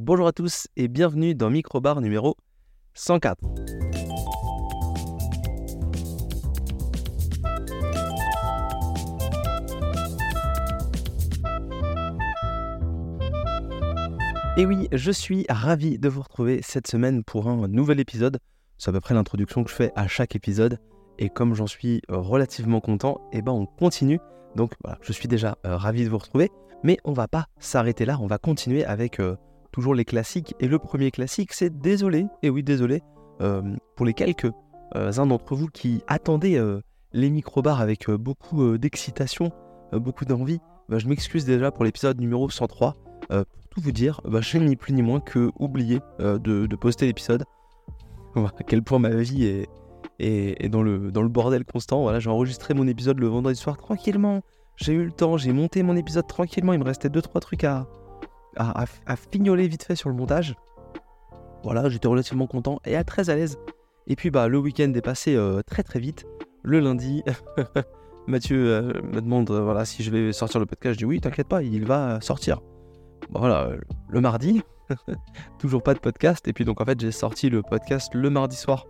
Bonjour à tous et bienvenue dans Microbar numéro 104. Et oui, je suis ravi de vous retrouver cette semaine pour un nouvel épisode. C'est à peu près l'introduction que je fais à chaque épisode. Et comme j'en suis relativement content, eh ben on continue. Donc voilà, je suis déjà euh, ravi de vous retrouver. Mais on va pas s'arrêter là, on va continuer avec euh, toujours les classiques. Et le premier classique, c'est désolé, et oui désolé, euh, pour les quelques uns d'entre vous qui attendaient les microbars avec beaucoup d'excitation, beaucoup d'envie. Bah, je m'excuse déjà pour l'épisode numéro 103 vous dire, bah, je n'ai ni plus ni moins que oublié euh, de, poster l'épisode. à quel point ma vie est, est, dans, le, dans le bordel constant. Voilà, j'ai enregistré mon épisode le vendredi soir tranquillement. J'ai eu le temps, j'ai monté mon épisode tranquillement. Il me restait 2-3 trucs à, à, à, fignoler vite fait sur le montage. Voilà, j'étais relativement content et à très à l'aise. Et puis bah le week-end est passé euh, très très vite. Le lundi, Mathieu euh, me demande voilà si je vais sortir le podcast. Je dis oui, t'inquiète pas, il va sortir voilà, le mardi, toujours pas de podcast. Et puis donc en fait j'ai sorti le podcast le mardi soir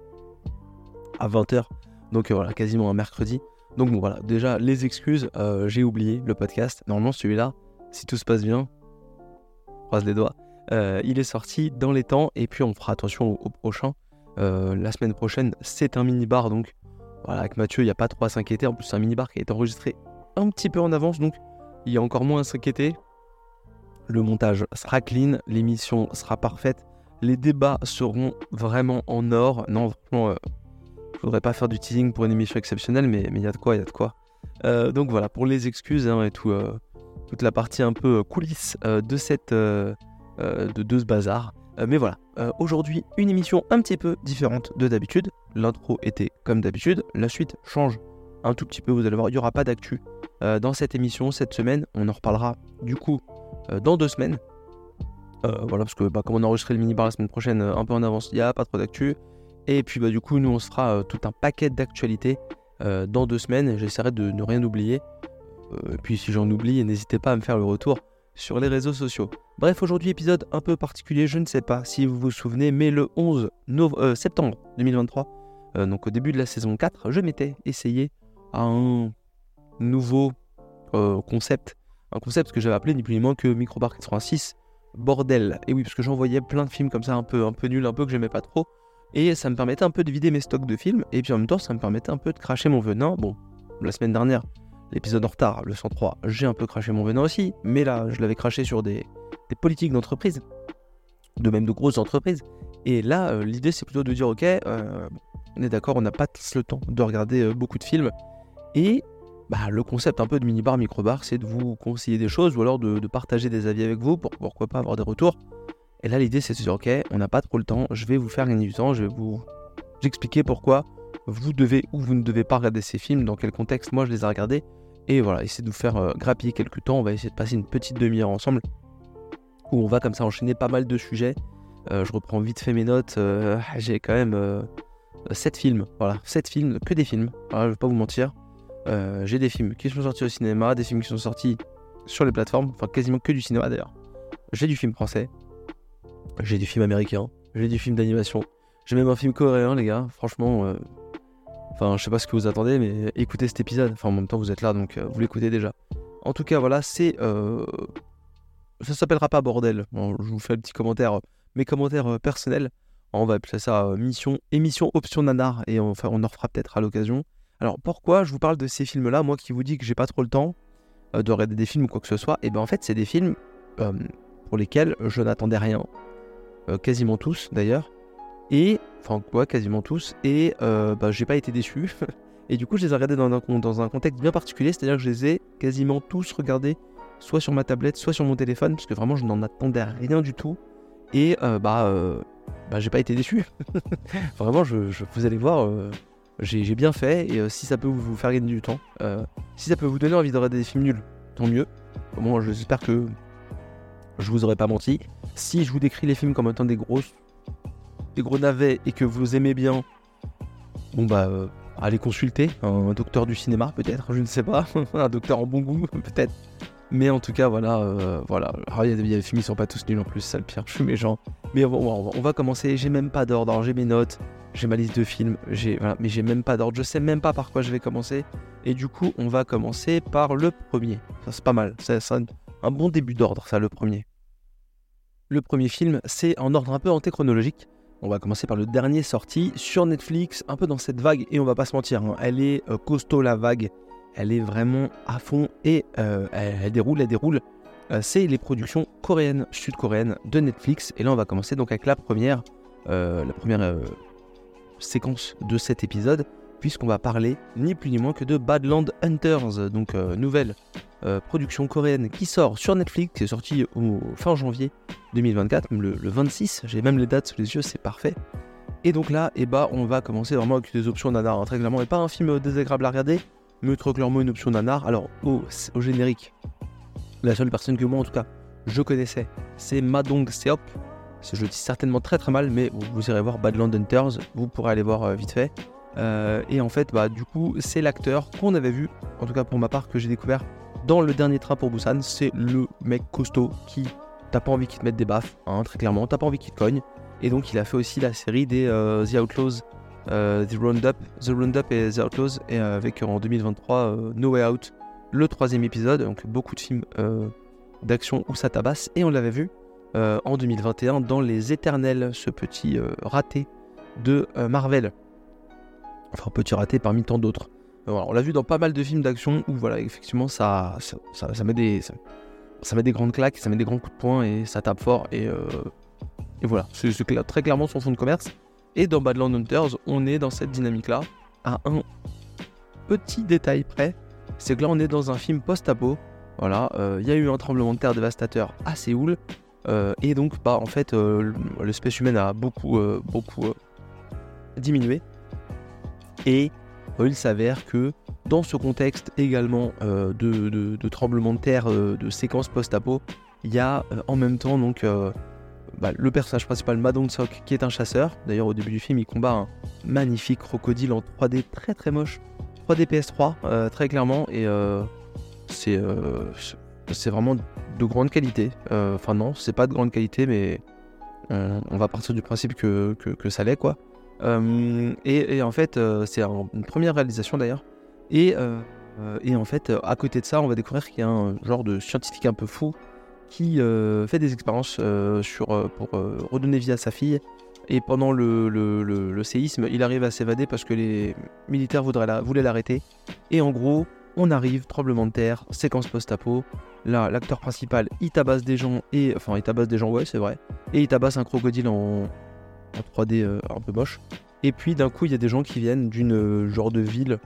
à 20h. Donc euh, voilà, quasiment un mercredi. Donc bon voilà, déjà les excuses, euh, j'ai oublié le podcast. Normalement celui-là, si tout se passe bien, croise les doigts, euh, il est sorti dans les temps et puis on fera attention au, prochain. la semaine prochaine, c'est un mini-bar donc voilà, avec Mathieu, il n'y a pas trop à s'inquiéter. En plus, c'est un mini-bar qui été enregistré un petit peu en avance donc il y a encore moins à s'inquiéter. Le montage sera clean, l'émission sera parfaite, les débats seront vraiment en or. Non, franchement, euh, je voudrais pas faire du teasing pour une émission exceptionnelle, mais il y a de quoi, il y a de quoi. Euh, donc voilà, pour les excuses hein, et tout, euh, toute la partie un peu coulisse de, cette, de, de ce bazar. mais voilà, aujourd'hui, une émission un petit peu différente de d'habitude. L'intro était comme d'habitude, la suite change un tout petit peu, vous allez voir, il n'y aura pas d'actu dans cette émission cette semaine. On en reparlera du coup euh, dans deux semaines. Euh, voilà, parce que bah, comme on a enregistré le mini-bar la semaine prochaine euh, un peu en avance, il n'y a pas trop d'actu. Et puis bah, du coup, nous on se fera tout un paquet d'actualités dans deux semaines. J'essaierai de ne rien oublier. Et puis si j'en oublie, n'hésitez pas à me faire le retour sur les réseaux sociaux. Bref, aujourd'hui épisode un peu particulier, je ne sais pas si vous vous souvenez, mais le 11 septembre 2023, donc au début de la saison 4, je m'étais essayé à un nouveau concept un concept que j'avais appelé ni plus ni moins que Microbar 86 bordel. Et oui, parce que j'envoyais plein de films comme ça un peu, un peu nuls, un peu que j'aimais pas trop. Et ça me permettait un peu de vider mes stocks de films. Et puis en même temps, ça me permettait un peu de cracher mon venin. Bon, la semaine dernière, l'épisode en retard, le 103, j'ai un peu craché mon venin aussi. Mais là, je l'avais craché sur des, politiques d'entreprise. De même de grosses entreprises. Et là, euh, l'idée, c'est plutôt de dire, ok, euh, on est d'accord, on n'a pas le temps de regarder euh, beaucoup de films. Et bah, le concept un peu de mini-bar, micro-bar, c'est de vous conseiller des choses ou alors de, partager des avis avec vous pour pourquoi pas avoir des retours. Et là, l'idée, c'est de dire, ok, on n'a pas trop le temps, je vais vous faire gagner du temps, je vais vous expliquer pourquoi vous devez ou vous ne devez pas regarder ces films, dans quel contexte moi je les ai regardés. Et voilà, essayer de vous faire euh, grappiller quelques temps, on va essayer de passer une petite demi-heure ensemble, où on va comme ça enchaîner pas mal de sujets. Euh, je reprends vite fait mes notes, euh, j'ai quand même 7 films, voilà, 7 films, que des films, voilà, je vais pas vous mentir. J'ai des films qui sont sortis au cinéma, des films qui sont sortis sur les plateformes, enfin quasiment que du cinéma d'ailleurs. J'ai du film français, j'ai du film américain, j'ai du film d'animation, j'ai même un film coréen, les gars. Franchement, enfin, je sais pas ce que vous attendez, mais écoutez cet épisode. Enfin, en même temps, vous êtes là, donc euh, vous l'écoutez déjà. En tout cas, voilà, c'est. Ça s'appellera pas bordel. je vous fais un petit commentaire, mes commentaires personnels. On va appeler ça mission, émission option nanar, et on, on en refera peut-être à l'occasion. Alors pourquoi je vous parle de ces films-là, moi qui vous dis que j'ai pas trop le temps euh, de regarder des films ou quoi que ce soit, et eh bien en fait c'est des films euh, pour lesquels je n'attendais rien, euh, quasiment tous d'ailleurs, et enfin quoi, quasiment tous, et bah, j'ai pas été déçu, et du coup je les ai regardés dans un, contexte bien particulier, c'est-à-dire que je les ai quasiment tous regardés, soit sur ma tablette, soit sur mon téléphone, parce que vraiment je n'en attendais rien du tout, et bah, bah j'ai pas été déçu, vraiment je, vous allez voir j'ai bien fait. Et euh, si ça peut vous faire gagner du temps, euh, si ça peut vous donner envie de regarder des films nuls, tant mieux. Bon, j'espère que je vous aurais pas menti. Si je vous décris les films comme étant des grosses, gros navets et que vous aimez bien, bon bah euh, allez consulter un, docteur du cinéma peut-être, je ne sais pas, un docteur en bon goût peut-être. Mais en tout cas, voilà, euh, voilà. Ah, il y, a des films, ils sont pas tous nuls en plus, ça le pire, je suis méchant. Mais on va, commencer. J'ai même pas d'ordre. J'ai mes notes, j'ai ma liste de films, j'ai, mais j'ai même pas d'ordre. Je sais même pas par quoi je vais commencer. Et du coup, on va commencer par le premier. Ça, c'est pas mal. C'est un bon début d'ordre, ça, le premier. Le premier film, c'est en ordre un peu antéchronologique. On va commencer par le dernier sorti sur Netflix, un peu dans cette vague, et on va pas se mentir, hein, elle est euh, costaud la vague, elle est vraiment à fond et euh, elle, déroule, elle déroule. Euh, c'est les productions coréennes, sud-coréennes de Netflix, et là on va commencer donc avec la première, la première séquence de cet épisode, puisqu'on va parler ni plus ni moins que de Badland Hunters, donc nouvelle euh, production coréenne qui sort sur Netflix, qui est sorti au fin janvier 2024, le, 26, j'ai même les dates sous les yeux, c'est parfait. Et donc là, eh bah, on va commencer vraiment avec des options nanar, hein, très clairement, et pas un film désagréable à regarder, mais très clairement une option nanar. Alors, au, générique, la seule personne que moi en tout cas, je connaissais, c'est Madong Seok. Je le dis certainement très très mal, mais vous, irez voir Badland Hunters, vous pourrez aller voir euh, vite fait. Euh, et en fait, bah, du coup, c'est l'acteur qu'on avait vu, en tout cas pour ma part, que j'ai découvert dans le dernier train pour Busan, c'est le mec costaud qui t'as pas envie qu'il te mette des baffes, hein, très clairement, t'as pas envie qu'il te cogne. Et donc il a fait aussi la série des euh, The Outlaws, euh, The Roundup, The Roundup et The Outlaws, et avec en 2023 No Way Out, le troisième épisode, donc beaucoup de films d'action où ça tabasse, et on l'avait vu en 2021 dans Les Éternels, ce petit raté de Marvel. Enfin, petit raté parmi tant d'autres on l'a vu dans pas mal de films d'action où voilà, effectivement, ça, ça, met des, ça, met des grandes claques, ça met des grands coups de poing et ça tape fort. Et, euh, et voilà, c'est très clairement son fond de commerce. Et dans Badland Hunters, on est dans cette dynamique-là, à un petit détail près, c'est que là, on est dans un film post-apo. Voilà, euh, il y a eu un tremblement de terre dévastateur à Séoul. Euh, et donc, bah, en fait, l'espèce humaine a beaucoup, beaucoup diminué. Et il s'avère que dans ce contexte également euh, de, tremblement de terre, euh, de séquence post-apo, il y a euh, en même temps donc bah, le personnage principal Madong Sok qui est un chasseur. D'ailleurs au début du film il combat un magnifique crocodile en 3D très très moche, 3D PS3 très clairement et c'est vraiment de grande qualité. Enfin non, c'est pas de grande qualité mais on va partir du principe que, que ça l'est quoi. Euh, et, en fait, euh, c'est une première réalisation d'ailleurs. Et, euh, et, en fait, à côté de ça, on va découvrir qu'il y a un genre de scientifique un peu fou qui fait des expériences sur, pour redonner vie à sa fille. Et pendant le, séisme, il arrive à s'évader parce que les militaires voulaient l'arrêter. Et en gros, on arrive, tremblement de terre, séquence post-apo. Là, l'acteur principal, il tabasse des gens, et enfin, il tabasse des gens, ouais, c'est vrai. Et il tabasse un crocodile en, en 3D euh, un peu moche. Et puis d'un coup, il y a des gens qui viennent d'une euh, genre de ville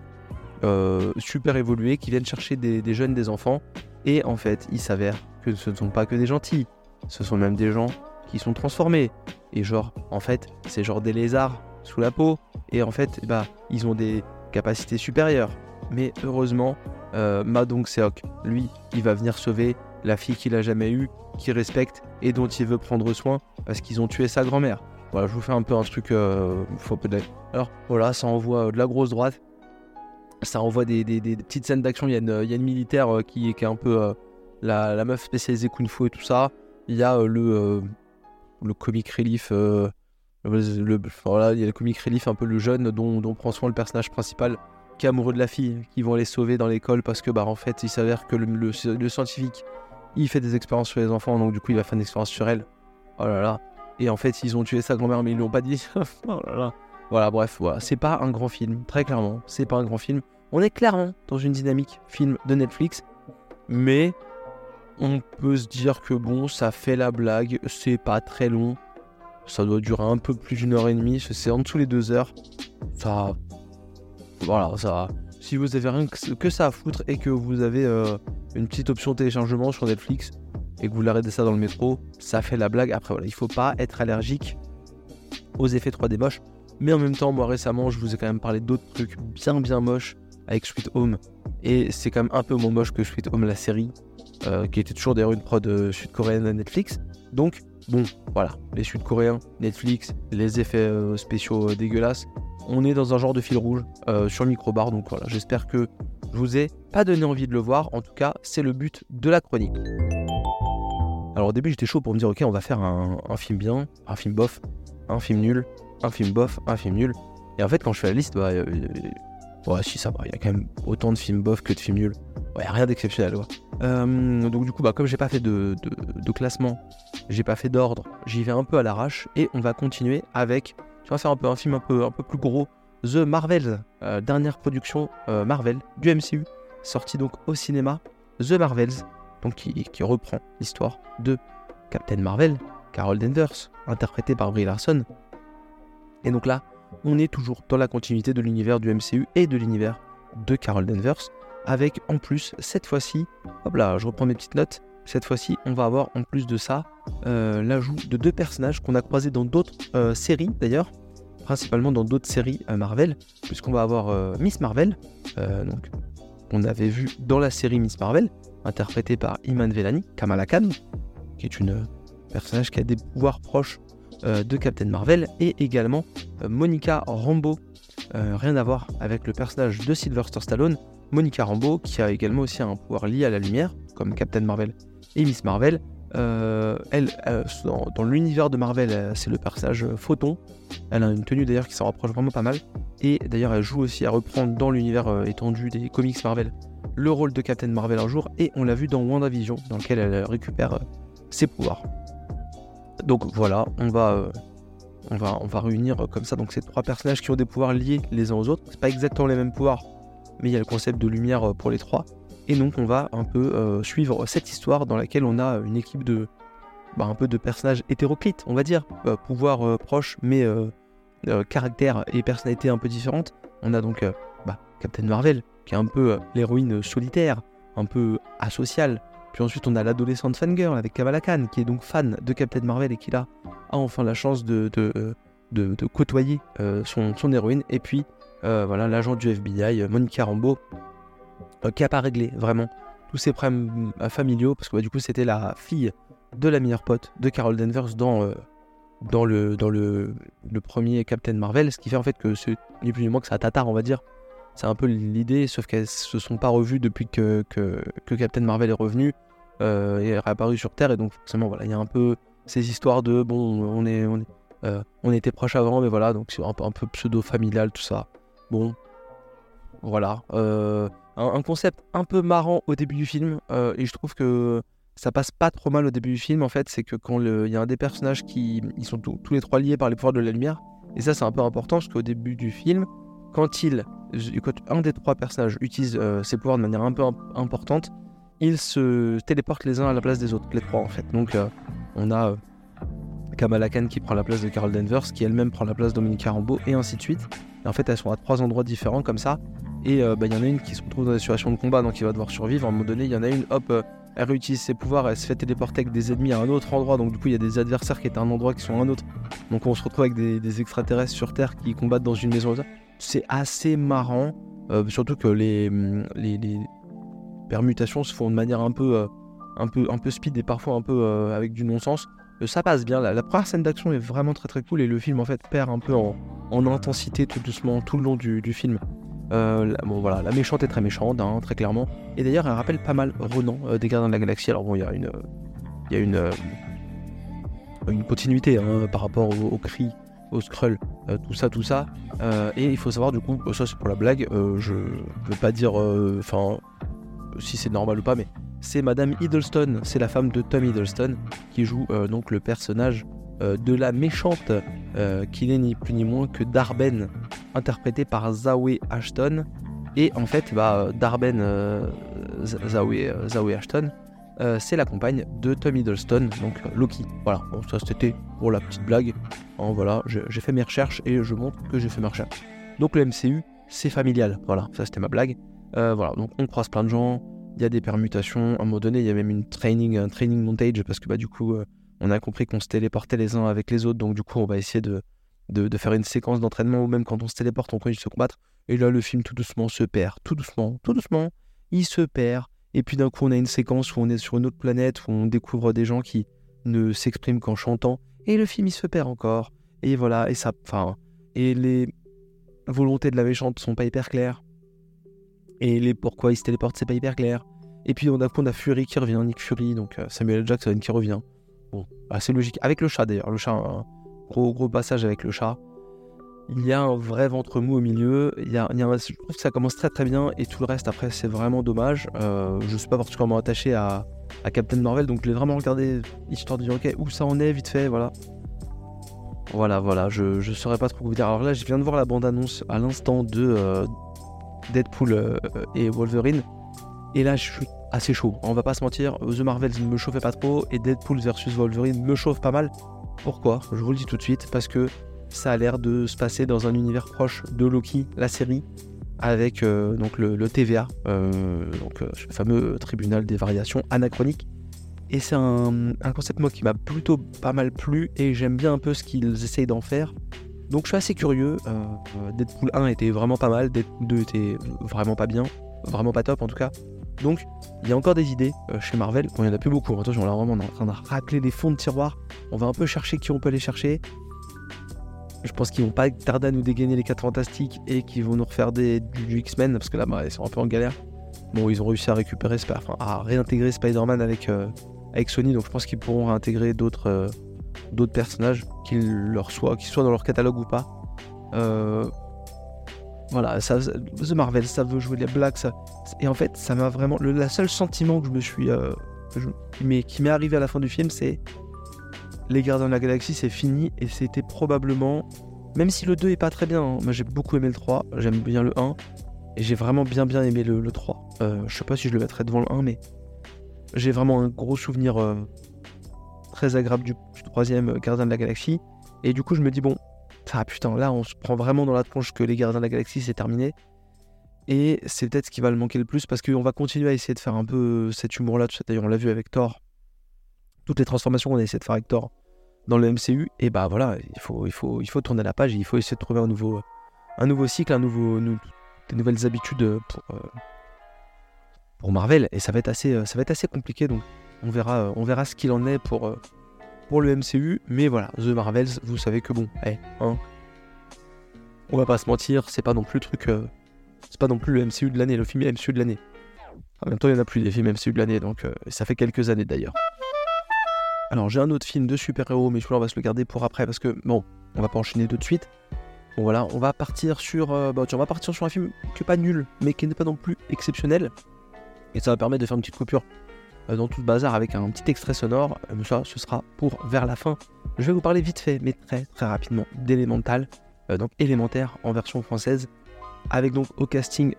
euh, super évoluée, qui viennent chercher des, jeunes, des enfants. Et en fait, il s'avère que ce ne sont pas que des gentils, ce sont même des gens qui sont transformés. Et genre, en fait, c'est genre des lézards sous la peau. Et en fait, bah, ils ont des capacités supérieures. Mais heureusement, euh, Madong Seok, lui, il va venir sauver la fille qu'il a jamais eue, qu'il respecte et dont il veut prendre soin parce qu'ils ont tué sa grand-mère. Voilà, je vous fais un peu un truc. Euh, faut Alors voilà, ça envoie euh, de la grosse droite. Ça envoie des, petites scènes d'action. Il, y a une militaire euh, qui, est un peu la, meuf spécialisée Kung Fu et tout ça. Il y a le, le comic relief. Le, voilà, il y a le comic relief, un peu le jeune dont, prend soin le personnage principal qui est amoureux de la fille, qui vont les sauver dans l'école parce que bah en fait il s'avère que le, le, scientifique il fait des expériences sur les enfants donc du coup il va faire une expérience sur elle. Oh là là, et en fait, ils ont tué sa grand-mère, mais ils l'ont pas dit. Oh voilà, bref, voilà. C'est pas un grand film, très clairement. C'est pas un grand film. On est clairement dans une dynamique film de Netflix, mais on peut se dire que bon, ça fait la blague. C'est pas très long. Ça doit durer un peu plus d'une heure et demie. C'est en dessous les deux heures. Ça. Voilà, ça. Si vous avez rien que ça à foutre et que vous avez euh, une petite option téléchargement sur Netflix, et que vous l'arrêtez ça dans le métro, ça fait la blague. Après, voilà, il faut pas être allergique aux effets 3D moches. Mais en même temps, moi récemment, je vous ai quand même parlé d'autres trucs bien bien moches avec Sweet Home. Et c'est quand même un peu moins moche que Sweet Home, la série, euh, qui était toujours d'ailleurs une prod euh, sud-coréenne à Netflix. Donc, bon, voilà, les sud-coréens, Netflix, les effets euh, spéciaux dégueulasses. On est dans un genre de fil rouge sur microbar. Donc voilà, j'espère que Je vous ai pas donné envie de le voir, en tout cas, c'est le but de la chronique. Alors au début, j'étais chaud pour me dire, ok, on va faire un, film bien, un film bof, un film nul, un film bof, un film nul. Et en fait, quand je fais la liste, bah, euh, ouais, si ça va, il y a quand même autant de films bof que de films nuls. Ouais, rien d'exceptionnel. Euh, donc du coup, bah, comme j'ai pas fait de, de, classement, j'ai pas fait d'ordre, j'y vais un peu à l'arrache et on va continuer avec, tu vas faire un peu un film un peu, un peu plus gros, The Marvels, dernière production Marvel du MCU, sorti donc au cinéma, The Marvels, donc qui, reprend l'histoire de Captain Marvel, Carol Danvers, interprétée par Brie Larson. Et donc là, on est toujours dans la continuité de l'univers du MCU et de l'univers de Carol Danvers, avec en plus, cette fois-ci, hop là, je reprends mes petites notes, cette fois-ci, on va avoir en plus de ça euh, l'ajout de deux personnages qu'on a croisés dans d'autres euh, séries d'ailleurs, principalement dans d'autres séries euh, Marvel, puisqu'on va avoir Miss Marvel, donc on avait vu dans la série Miss Marvel, interprétée par Iman Velani, Kamala Khan, qui est une personnage qui a des pouvoirs proches euh, de Captain Marvel, et également euh, Monica Rambeau, euh, rien à voir avec le personnage de Sylvester Stallone, Monica Rambeau, qui a également aussi un pouvoir lié à la lumière, comme Captain Marvel et Miss Marvel. Elle, dans, l'univers de Marvel, c'est le personnage Photon. Elle a une tenue d'ailleurs qui s'en rapproche vraiment pas mal. Et d'ailleurs, elle joue aussi à reprendre dans l'univers étendu des comics Marvel le rôle de Captain Marvel un jour, et on l'a vu dans WandaVision, dans lequel elle récupère euh, ses pouvoirs. Donc voilà, on va, euh, on va, on va réunir euh, comme ça donc ces trois personnages qui ont des pouvoirs liés les uns aux autres. C'est pas exactement les mêmes pouvoirs, mais il y a le concept de lumière pour les trois. Et donc on va un peu suivre cette histoire dans laquelle on a une équipe de, bah, un peu de personnages hétéroclites, on va dire, pouvoirs proches, mais caractères et personnalités un peu différentes. On a donc bah, Captain Marvel, qui est un peu euh, l'héroïne solitaire, un peu asociale. Puis ensuite, on a l'adolescente fangirl avec Kamala Khan, qui est donc fan de Captain Marvel et qui a enfin la chance de, côtoyer euh, son, héroïne. Et puis, euh, voilà, l'agent du FBI, Monica Rambeau, qui n'a pas réglé vraiment tous ses problèmes familiaux, parce que bah, du coup, c'était la fille de la meilleure pote de Carol Danvers dans, dans, le, premier Captain Marvel, ce qui fait en fait que c'est ni plus ni moins que ça tatar, on va dire, c'est un peu l'idée, sauf qu'elles se sont pas revues depuis que, Captain Marvel est revenu euh, et est réapparu sur Terre. Et donc forcément, voilà, il y a un peu ces histoires de bon, on est, on, euh, était proches avant, mais voilà, donc c'est un, peu pseudo-familial, tout ça. Bon, voilà. Euh, un, concept un peu marrant au début du film, et je trouve que ça passe pas trop mal au début du film, en fait, c'est que quand il y a un des personnages qui ils sont tous les trois liés par les pouvoirs de la lumière, et ça c'est un peu important parce qu'au début du film, quand il quand un des trois personnages utilise euh, ses pouvoirs de manière un peu importante, ils se téléportent les uns à la place des autres, les trois en fait. Donc euh, on a euh, Kamala Khan qui prend la place de Carol Danvers, qui elle-même prend la place de Dominique Rambeau, et ainsi de suite. Et en fait, elles sont à trois endroits différents comme ça. Et bah, il y en a une qui se retrouve dans des situations de combat, donc il va devoir survivre. À un moment donné, il y en a une, hop, elle réutilise ses pouvoirs, elle se fait téléporter avec des ennemis à un autre endroit. Donc du coup, il y a des adversaires qui étaient à un endroit qui sont à un autre. Donc on se retrouve avec des, extraterrestres sur Terre qui combattent dans une maison c'est assez marrant, euh, surtout que les, permutations se font de manière un peu, euh, un peu, un peu speed et parfois un peu euh, avec du non-sens. ça passe bien. La, première scène d'action est vraiment très très cool et le film en fait perd un peu en, intensité tout doucement tout le long du, film. La, bon voilà, la méchante est très méchante, hein, très clairement. Et d'ailleurs, elle rappelle pas mal Renan des Gardiens de la Galaxie. Alors bon, il y a une, il y a une, continuité hein, par rapport au, au cri au Skrull, euh, tout ça, tout ça. Euh, et il faut savoir, du coup, ça c'est pour la blague, euh, je veux pas dire, enfin, si c'est normal ou pas, mais c'est Madame Hiddleston, c'est la femme de Tom Hiddleston, qui joue donc le personnage de la méchante, qui n'est ni plus ni moins que Darben, interprété par Zawe Ashton. Et en fait, bah, Darben Zawe Ashton, euh, c'est la compagne de Tom Hiddleston, donc euh, Loki. Voilà, bon, ça c'était pour la petite blague. Hein, voilà, j'ai fait mes recherches et je montre que j'ai fait mes recherches. Donc le MCU, c'est familial. Voilà, ça c'était ma blague. Euh, voilà, donc on croise plein de gens, il y a des permutations. À un moment donné, il y a même une training, training montage parce que bah, du coup, on a compris qu'on se téléportait les uns avec les autres. Donc du coup, on va essayer de, de, faire une séquence d'entraînement ou même quand on se téléporte, on continue de se combattre. Et là, le film tout doucement se perd, tout doucement, tout doucement. Il se perd et puis d'un coup, on a une séquence où on est sur une autre planète, où on découvre des gens qui ne s'expriment qu'en chantant. Et le film, il se perd encore. Et voilà, et ça. Enfin. Et les volontés de la méchante sont pas hyper claires. Et les pourquoi il se téléporte, c'est pas hyper clair. Et puis on a, on a Fury qui revient, Nick Fury, donc euh, Samuel Jackson qui revient. Bon, assez logique. Avec le chat d'ailleurs, le chat, un gros gros passage avec le chat. Il y a un vrai ventre mou au milieu. Il y a, je trouve que ça commence très très bien et tout le reste après c'est vraiment dommage. Euh, je ne suis pas particulièrement attaché à, Captain Marvel donc je l'ai vraiment regardé histoire de dire ok où ça en est vite fait voilà. Voilà voilà je ne saurais pas trop vous dire. Alors là je viens de voir la bande annonce à l'instant de euh, Deadpool et Wolverine. Et là, je suis assez chaud. On va pas se mentir, The Marvels ne me chauffait pas trop et Deadpool versus Wolverine me chauffe pas mal. Pourquoi? Je vous le dis tout de suite, parce que ça a l'air de se passer dans un univers proche de Loki, la série, avec euh, le, TVA, euh, donc, euh, le fameux tribunal des variations anachroniques. Et c'est un, concept moi qui m'a plutôt pas mal plu et j'aime bien un peu ce qu'ils essayent d'en faire. Donc je suis assez curieux. Deadpool 1 était vraiment pas mal, Deadpool 2 était vraiment pas bien, vraiment pas top en tout cas. Donc, il y a encore des idées euh, chez Marvel. Bon, il n'y en a plus beaucoup. Attention, là, vraiment, on est en train de racler des fonds de tiroir. On va un peu chercher qui on peut aller chercher. Je pense qu'ils vont pas tarder à nous dégainer les 4 fantastiques et qu'ils vont nous refaire des, du, X-Men parce que là, bah, ils sont un peu en galère. Bon, ils ont réussi à récupérer, enfin, à réintégrer Spider-Man avec, euh, avec Sony, donc je pense qu'ils pourront réintégrer d'autres euh, d'autres personnages, qu'ils leur soient, qu'ils soient dans leur catalogue ou pas. Voilà, The Marvel, ça veut jouer les blagues, ça. Et en fait, ça m'a vraiment. Le seul sentiment que je me suis. Euh, mais qui m'est arrivé à la fin du film, c'est. Les Gardiens de la Galaxie, c'est fini. Et c'était probablement. Même si le 2 est pas très bien, hein, j'ai beaucoup aimé le 3, j'aime bien le 1. Et j'ai vraiment bien bien aimé le, 3. Euh, je sais pas si je le mettrais devant le 1, mais. J'ai vraiment un gros souvenir euh, très agréable du, du troisième Gardien de la Galaxie. Et du coup, je me dis, bon, ah putain, là on se prend vraiment dans la tronche que les Gardiens de la Galaxie c'est terminé. Et c'est peut-être ce qui va le manquer le plus parce qu'on va continuer à essayer de faire un peu cet humour-là. D'ailleurs, on l'a vu avec Thor. Toutes les transformations qu'on a essayé de faire avec Thor dans le MCU. Et bah voilà, il faut, tourner la page. il faut essayer de trouver un nouveau, un nouveau cycle, un nouveau, des nouvelles habitudes pour, euh, pour Marvel. Et ça va être assez, ça va être assez compliqué. Donc on verra, on verra ce qu'il en est pour, euh, pour le MCU, mais voilà, The Marvels, vous savez que bon, eh, hein, on va pas se mentir, c'est pas non plus le truc, euh, c'est pas non plus le MCU de l'année, le film MCU de l'année. En même temps, il y en a plus des films MCU de l'année, donc euh, ça fait quelques années d'ailleurs. Alors j'ai un autre film de super-héros, mais je crois on va se le garder pour après parce que bon, on va pas enchaîner tout de suite. Bon voilà, on va partir sur, euh, bah, on va partir sur un film qui est pas nul, mais qui n'est pas non plus exceptionnel. Et ça va permettre de faire une petite coupure dans tout le bazar avec un petit extrait sonore. Euh, ça, ce sera pour vers la fin. Je vais vous parler vite fait, mais très très rapidement, d'Elemental, euh, donc élémentaire en version française, avec donc au casting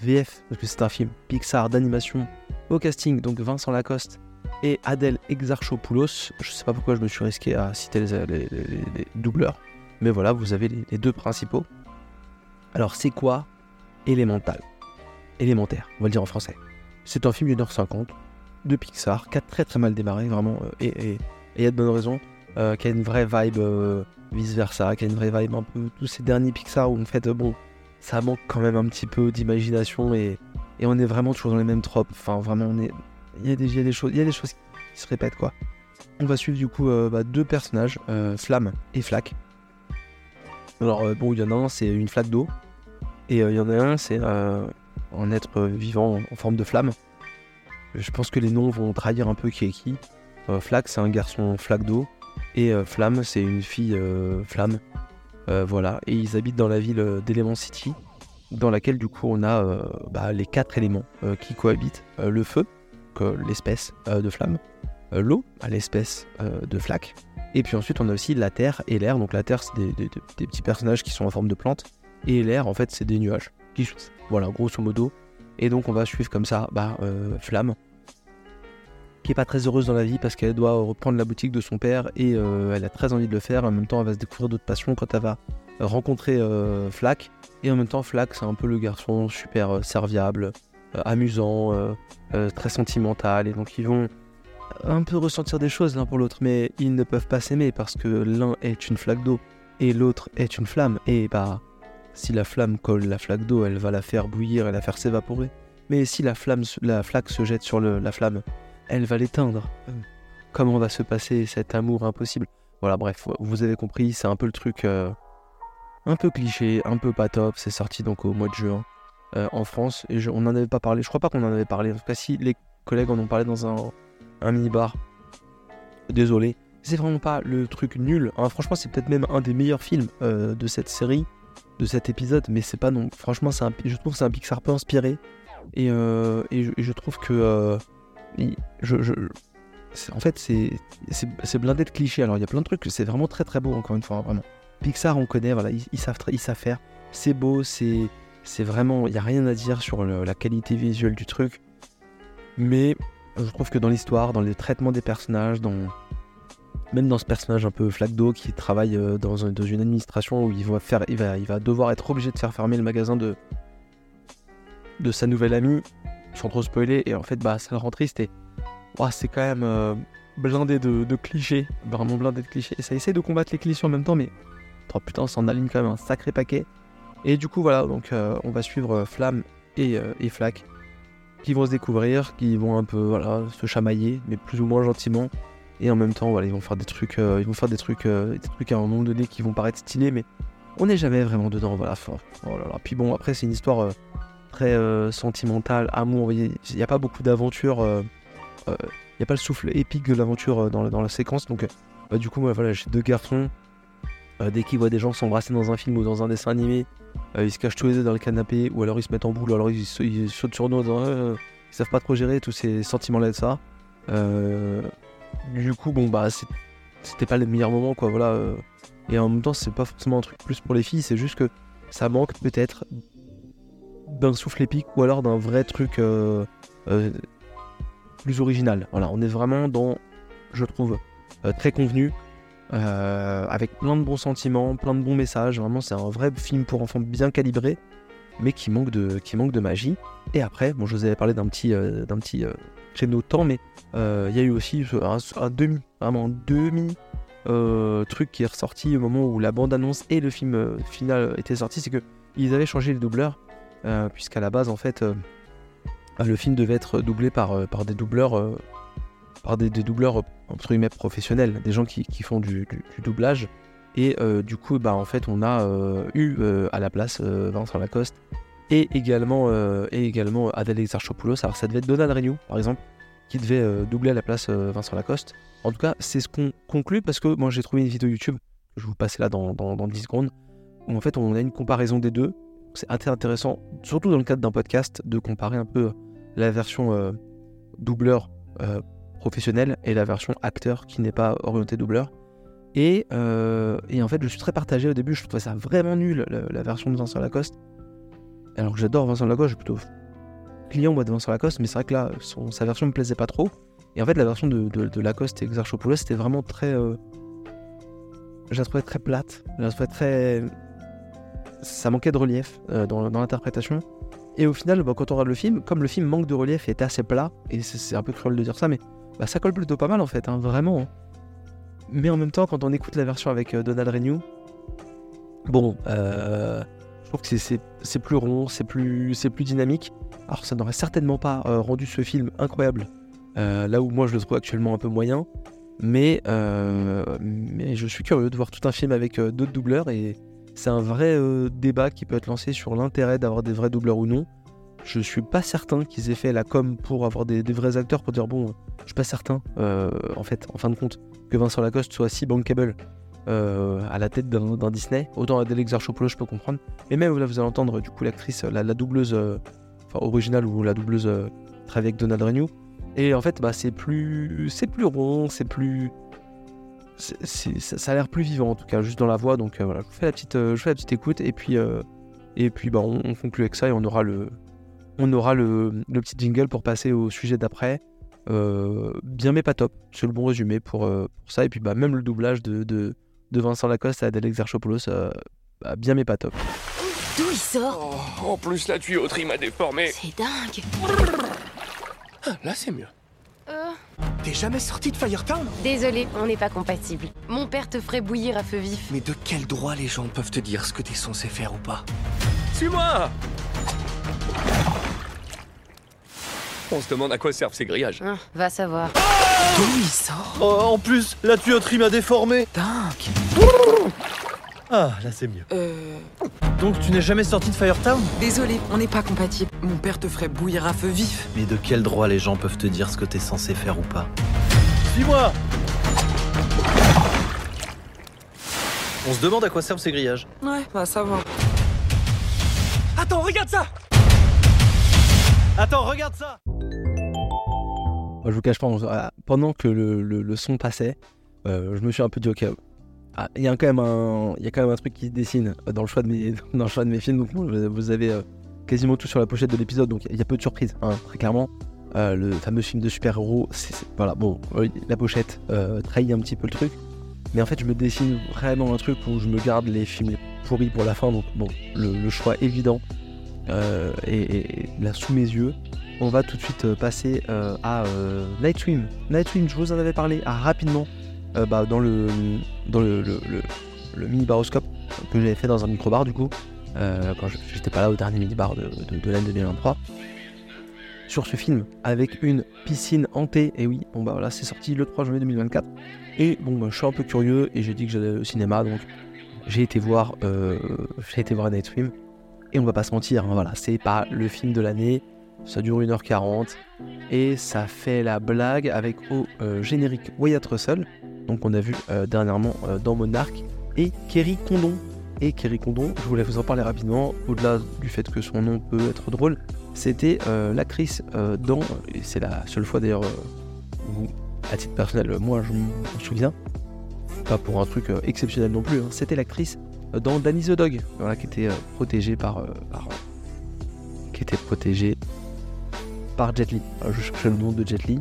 VF, parce que c'est un film Pixar d'animation, au casting donc Vincent Lacoste et Adèle Exarchopoulos. Je sais pas pourquoi je me suis risqué à citer les, doubleurs, mais voilà, vous avez les, deux principaux. Alors c'est quoi Élémental Élémentaire, on va le dire en français. C'est un film d'une heure cinquante, de Pixar, qui a très très mal démarré, vraiment, euh, et il y a de bonnes raisons, euh, qui a une vraie vibe euh, vice-versa, qui a une vraie vibe un peu tous ces derniers Pixar où en fait, bon, ça manque quand même un petit peu d'imagination et, on est vraiment toujours dans les mêmes tropes. Enfin, vraiment, on est. Il y, a des, y a des choses, il y a des choses qui se répètent, quoi. On va suivre du coup bah, deux personnages, Flamme et Flaque. Alors, bon, il y en a un, c'est une flaque d'eau, et il y en a un, c'est un être vivant en forme de flamme. Je pense que les noms vont trahir un peu qui est qui. Euh, Flack, c'est un garçon flaque d'eau. Et euh, Flamme, c'est une fille euh, flamme. voilà. Et ils habitent dans la ville d'Element City, dans laquelle du coup on a bah, les quatre éléments qui cohabitent. le feu, l'espèce de flamme. L'eau, l'espèce de flaque. Et puis ensuite on a aussi la terre et l'air. Donc la terre, c'est des, petits personnages qui sont en forme de plantes. Et l'air, en fait, c'est des nuages qui Voilà, grosso modo, et donc on va suivre comme ça bah, euh, Flamme, qui est pas très heureuse dans la vie parce qu'elle doit reprendre la boutique de son père et euh, elle a très envie de le faire. En même temps, elle va se découvrir d'autres passions quand elle va rencontrer euh, Flack. Et en même temps, Flack, c'est un peu le garçon super serviable, amusant, très sentimental. Et donc ils vont un peu ressentir des choses l'un pour l'autre, mais ils ne peuvent pas s'aimer parce que l'un est une flaque d'eau et l'autre est une flamme. Et bah si la flamme colle la flaque d'eau, elle va la faire bouillir et la faire s'évaporer. Mais si la, flamme, la flaque se jette sur la flamme, elle va l'éteindre. Comment va se passer cet amour impossible? Voilà, bref, vous avez compris, c'est un peu le truc un peu cliché, un peu pas top. C'est sorti donc au mois de juin. euh, en France. Et on n'en avait pas parlé. Je crois pas qu'on en avait parlé. En tout cas, si les collègues en ont parlé dans un, un mini-bar, désolé. C'est vraiment pas le truc nul. hein. Franchement, c'est peut-être même un des meilleurs films euh, de cette série, de cet épisode. Mais c'est pas non. Franchement, un, je trouve que c'est un Pixar peu inspiré. Et, euh, et, je, trouve que. euh, en fait, c'est blindé de clichés. Alors, il y a plein de trucs. C'est vraiment très très beau, encore une fois, vraiment. Pixar, on connaît, voilà, ils, ils savent, ils savent faire. C'est beau, c'est vraiment. Il n'y a rien à dire sur la qualité visuelle du truc. Mais je trouve que dans l'histoire, dans les traitements des personnages, dans. Même dans ce personnage un peu flaque d'eau qui travaille euh, dans, un- dans une administration où il va, devoir être obligé de faire fermer le magasin de, de sa nouvelle amie, sans trop spoiler, et en fait, bah, ça le rend triste et c'est quand même euh, blindé de, clichés, vraiment blindé de clichés. Et ça essaie de combattre les clichés en même temps, mais oh, putain, on s'en aligne quand même un sacré paquet. Et du coup, voilà, donc euh, on va suivre Flamme et, euh, et Flack qui vont se découvrir, qui vont un peu se chamailler, mais plus ou moins gentiment. Et en même temps, voilà, ils vont faire des trucs, euh, ils vont faire des trucs, euh, des trucs à un moment donné qui vont paraître stylés, mais on n'est jamais vraiment dedans. Voilà. Oh là là. Puis bon, après, c'est une histoire euh, très sentimentale, amour. Il n'y a pas beaucoup d'aventures. il n'y a pas le souffle épique de l'aventure dans, dans la séquence. Donc, bah, du coup, moi, voilà, j'ai deux garçons. Dès qu'ils voient des gens s'embrasser dans un film ou dans un dessin animé, ils se cachent tous les deux dans le canapé, ou alors ils se mettent en boule, ou alors ils, sa- ils sautent sur nous euh, ils savent pas trop gérer tous ces sentiments-là de ça. Du coup, bon, bah, c'était pas le meilleur moment, quoi, voilà. euh. et en même temps, c'est pas forcément un truc plus pour les filles, c'est juste que ça manque peut-être d'un souffle épique ou alors d'un vrai truc euh, euh, plus original. Voilà, on est vraiment dans, je trouve, très convenu, avec plein de bons sentiments, plein de bons messages. Vraiment, c'est un vrai film pour enfants bien calibré, mais qui manque de, qui manque de magie. Et après, bon, je vous avais parlé d'un petit, d'un petit créneau temps, mais euh, il y a eu aussi un, demi, vraiment demi euh, truc qui est ressorti au moment où la bande-annonce et le film euh, final étaient sortis, c'est que ils avaient changé les doubleurs, puisqu'à la base, en fait, le film devait être doublé par, par des doubleurs, par des, des doubleurs entre guillemets professionnels, des gens qui, qui font du, du- du doublage. Et du coup, bah, en fait, on a eu à la place Vincent Lacoste et également, euh, et également Adèle Exarchopoulos. Alors, ça devait être Donald Renew, par exemple, qui devait euh, doubler à la place euh, Vincent Lacoste. En tout cas, c'est ce qu'on conclut parce que moi, j'ai trouvé une vidéo YouTube, je vous passer là dans, dans, dans 10 secondes, où en fait, on a une comparaison des deux. C'est assez intéressant, surtout dans le cadre d'un podcast, de comparer un peu la version euh, doubleur euh, professionnel et la version acteur qui n'est pas orienté doubleur. Et, euh, et en fait, je suis très partagé au début. Je trouvais ça vraiment nul, la version de Vincent Lacoste. Alors que j'adore Vincent Lacoste, je suis plutôt client moi de Vincent Lacoste, mais c'est vrai que là, sa version me plaisait pas trop. Et en fait, la version de, Lacoste et Exarchopoulos, c'était vraiment très. euh, je très plate. Je la très. Ça manquait de relief euh, dans, l'interprétation. Et au final, bah, quand on regarde le film, comme le film manque de relief et est assez plat, et c'est c'est un peu cruel de dire ça, mais bah, ça colle plutôt pas mal en fait, hein, vraiment. hein. Mais en même temps, quand on écoute la version avec euh, Donald Renew, bon, euh, je trouve que c'est- plus rond, c'est plus, dynamique. Alors ça n'aurait certainement pas euh, rendu ce film incroyable, euh, là où moi je le trouve actuellement un peu moyen. Mais, euh, je suis curieux de voir tout un film avec d'autres doubleurs et c'est un vrai débat qui peut être lancé sur l'intérêt d'avoir des vrais doubleurs ou non. Je suis pas certain qu'ils aient fait la com pour avoir des, vrais acteurs pour dire bon, je suis pas certain en fait, en fin de compte, que Vincent Lacoste soit si bankable euh, à la tête d'un Disney. Autant Adèle Exarchopoulos, je peux comprendre. Mais même là, vous allez entendre du coup l'actrice, la, la doubleuse, euh, originale ou la doubleuse euh, avec Donald Renew. Et en fait, bah, c'est plus, c'est plus rond, c'est plus, ça, a l'air plus vivant en tout cas, juste dans la voix. Donc euh, voilà, je fais la petite, euh, je fais la petite écoute et puis, euh, et puis bah, on, on conclut avec ça et on aura le, on aura le, petit jingle pour passer au sujet d'après. Euh, bien mais pas top, c'est le bon résumé pour, euh, pour ça. Et puis bah, même le doublage de, de Vincent Lacoste à Adèle Exarchopoulos, euh, bah, bien mais pas top. D'où il sort? Oh, en plus, la tuyauterie m'a déformé. C'est dingue. Ah, là, c'est mieux. Euh, T'es jamais sorti de Firetown? Désolé, on n'est pas compatibles. Mon père te ferait bouillir à feu vif. Mais de quel droit les gens peuvent te dire ce que t'es censé faire ou pas? Suis-moi On se demande à quoi servent ces grillages. Hein, va savoir. D'où il sort Oh, en plus, la tuyauterie m'a déformé. Dingue Ah, là c'est mieux. Euh. Donc tu n'es jamais sorti de Firetown Désolé, on n'est pas compatible. Mon père te ferait bouillir à feu vif. Mais de quel droit les gens peuvent te dire ce que t'es censé faire ou pas? Suis-moi On se demande à quoi servent ces grillages. Ouais, va savoir. Attends, regarde ça Attends, regarde ça Moi, je vous cache pas, ah, pendant que le, le- son passait, euh, je me suis un peu dit, ok, ah, il y a quand même un, y a quand même un truc qui se dessine dans le choix de mes, dans le choix de mes films. Donc, vous avez euh, quasiment tout sur la pochette de l'épisode, donc il y a peu de surprises, hein, très clairement. Euh, le fameux film de super-héros, voilà, bon, la pochette trahit un petit peu le truc. Mais en fait, je me dessine vraiment un truc où je me garde les films pourris pour la fin. Donc, bon, le choix évident euh, est là sous mes yeux. On va tout de suite euh, passer euh, à euh, Nightwing. Nightwing, je vous en avais parlé ah, rapidement euh, bah, dans le, dans le, le- le- mini baroscope que j'avais fait dans un micro-bar du coup, quand j'étais pas là au dernier mini bar de, de, de l'année 2023. Sur ce film, avec une piscine hantée, et oui, bon bah voilà, c'est sorti le 3 janvier 2024. Et bon, bah, je suis un peu curieux et j'ai dit que j'allais au cinéma, donc j'ai été voir, euh, j'ai été voir Nightwing. Et on va pas se mentir, hein, voilà, c'est pas le film de l'année, ça dure 1h40 et ça fait la blague avec au euh, générique Wyatt Russell, donc on a vu euh, dernièrement euh, dans Monarch, et Kerry Condon. Et Kerry Condon, je voulais vous en parler rapidement, au-delà du fait que son nom peut être drôle, c'était l'actrice dans, et c'est la seule fois d'ailleurs où, à titre personnel, moi je m'en souviens, pas pour un truc exceptionnel non plus, hein, c'était l'actrice dans Danny the Dog, qui était euh, protégée par, euh, euh, qui était protégée par Jet Li. Je cherchais le nom de Jet Li.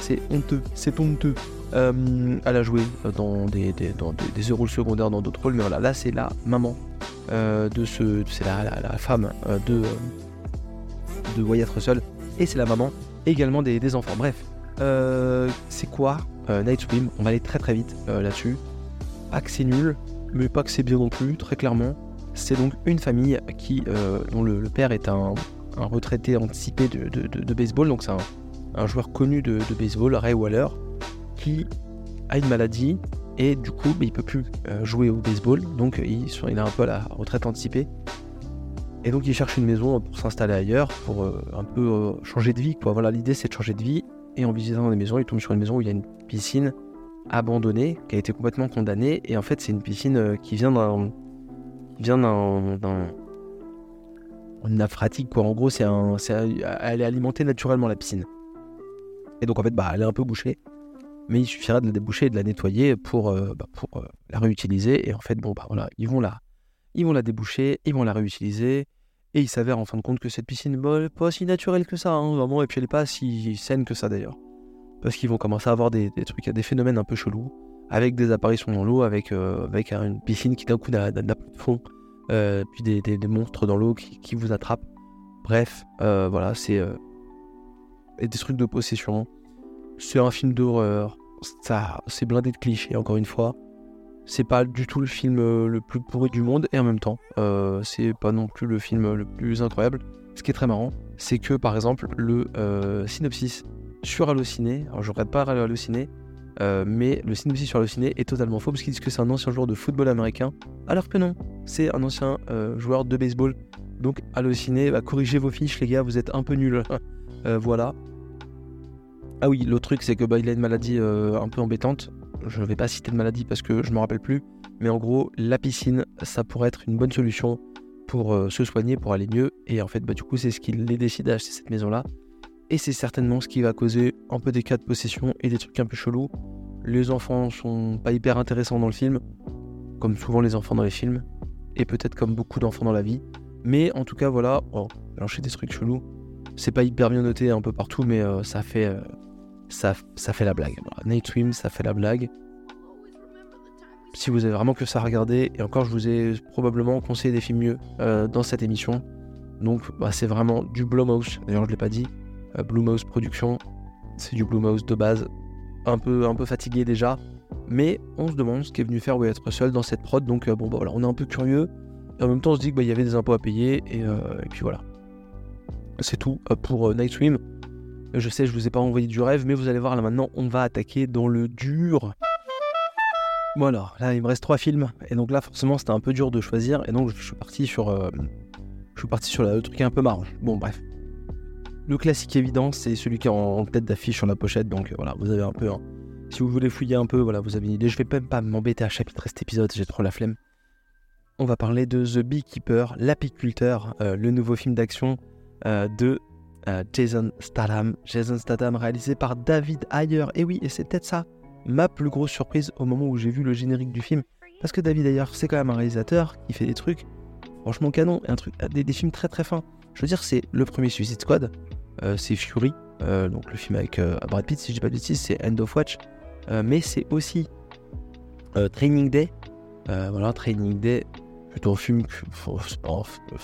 C'est honteux, c'est honteux. Elle a joué dans des, dans des, rôles secondaires dans d'autres rôles, mais voilà, là c'est la maman de ce, c'est la, femme de, de Wyatt Russell, et c'est la maman également des, enfants. Bref, c'est quoi Night Swim On va aller très très vite là-dessus. Pas que c'est nul, mais pas que c'est bien non plus, très clairement. C'est donc une famille qui, euh, dont le, père est un, un retraité anticipé de, de- de- baseball, donc c'est un, un joueur connu de, baseball, Ray Waller, qui a une maladie et du coup bah, il peut plus euh, jouer au baseball, donc il, il est un peu la retraite anticipée. Et donc il cherche une maison pour s'installer ailleurs, pour euh, un peu euh, changer de vie. Quoi. Voilà, l'idée c'est de changer de vie. Et en visitant des maisons, il tombe sur une maison où il y a une piscine abandonnée, qui a été complètement condamnée. Et en fait, c'est une piscine euh, qui vient d'un. vient d'un. une nappe phréatique, quoi. En gros, un, elle est alimentée naturellement, la piscine. Et donc, en fait, bah, elle est un peu bouchée. Mais il suffirait de la déboucher et de la nettoyer pour, euh, bah, euh, la réutiliser. Et en fait, bon, bah voilà, ils vont la, ils vont la déboucher, ils vont la réutiliser. Et il s'avère en fin de compte que cette piscine, bah, elle est pas si naturelle que ça, hein, vraiment. Et puis elle est pas si saine que ça d'ailleurs. Parce qu'ils vont commencer à avoir des, trucs, des phénomènes un peu chelous, avec des apparitions dans l'eau, avec, euh, avec une piscine qui d'un coup n'a plus de fond, euh, puis des, monstres dans l'eau qui, vous attrapent. Bref, euh, voilà, c'est des trucs de possession. C'est un film d'horreur. Ça, c'est blindé de clichés, encore une fois. C'est pas du tout le film le plus pourri du monde, et en même temps, c'est pas non plus le film le plus incroyable. Ce qui est très marrant, c'est que par exemple, le synopsis sur Allociné, alors je regarde pas Allociné, euh, mais le synopsis sur Allociné est totalement faux parce qu'ils disent que c'est un ancien joueur de football américain, alors que non, c'est un ancien euh, joueur de baseball. Donc Allociné, bah, corrigez vos fiches, les gars, vous êtes un peu nuls. Euh, voilà. Ah oui, l'autre truc, c'est que bah, il a une maladie euh, un peu embêtante. Je vais pas citer de maladie parce que je me rappelle plus. Mais en gros, la piscine, ça pourrait être une bonne solution pour se soigner, pour aller mieux. Et en fait, bah, du coup, c'est ce qui les décide à acheter cette maison-là. Et c'est certainement ce qui va causer un peu des cas de possession et des trucs un peu chelous. Les enfants sont pas hyper intéressants dans le film, comme souvent les enfants dans les films, et peut-être comme beaucoup d'enfants dans la vie. Mais en tout cas, voilà, oh, j'ai des trucs chelous. C'est pas hyper bien noté un peu partout, mais euh, ça fait euh, ça, fait la blague. Voilà. Ça fait la blague. Si vous avez vraiment que ça à regarder, et encore, je vous ai probablement conseillé des films mieux euh, dans cette émission. Donc, bah, c'est vraiment du Blumhouse. D'ailleurs, je l'ai pas dit. Euh, Blumhouse Production, c'est du Blumhouse de base. Un peu, un peu fatigué déjà. Mais on se demande ce qu'est venu faire Wyatt Russell dans cette prod. Donc, euh, bon, bah, voilà, on est un peu curieux. Et en même temps, on se dit qu'il y avait des impôts à payer. Et, euh, puis voilà. C'est tout pour Night Swim. Je sais, je vous ai pas envoyé du rêve, mais vous allez voir là maintenant, on va attaquer dans le dur. Bon alors, là il me reste trois films, et donc là forcément c'était un peu dur de choisir, et donc je suis parti sur, euh, je suis parti sur le truc un peu marrant. Bon bref. Le classique évident, c'est celui qui est en tête d'affiche sur la pochette, donc euh, voilà, vous avez un peu... Si vous voulez fouiller un peu, voilà, vous avez une idée. Je vais même pas m'embêter à chapitrer cet épisode, j'ai trop la flemme. On va parler de The Beekeeper, l'apiculteur, euh, le nouveau film d'action euh, de Jason Statham. Jason Statham réalisé par David Ayer. Et oui, et c'est peut-être ça ma plus grosse surprise au moment où j'ai vu le générique du film. Parce que David Ayer, c'est quand même un réalisateur qui fait des trucs franchement canon, un truc, des, des films très très fins. Je veux dire, c'est le premier Suicide Squad, c'est Fury, euh, donc le film avec euh, Brad Pitt, si je dis pas de bêtises, c'est End of Watch. Euh, mais c'est aussi euh, Training Day. Euh, voilà, Training Day, plutôt un film que. C'est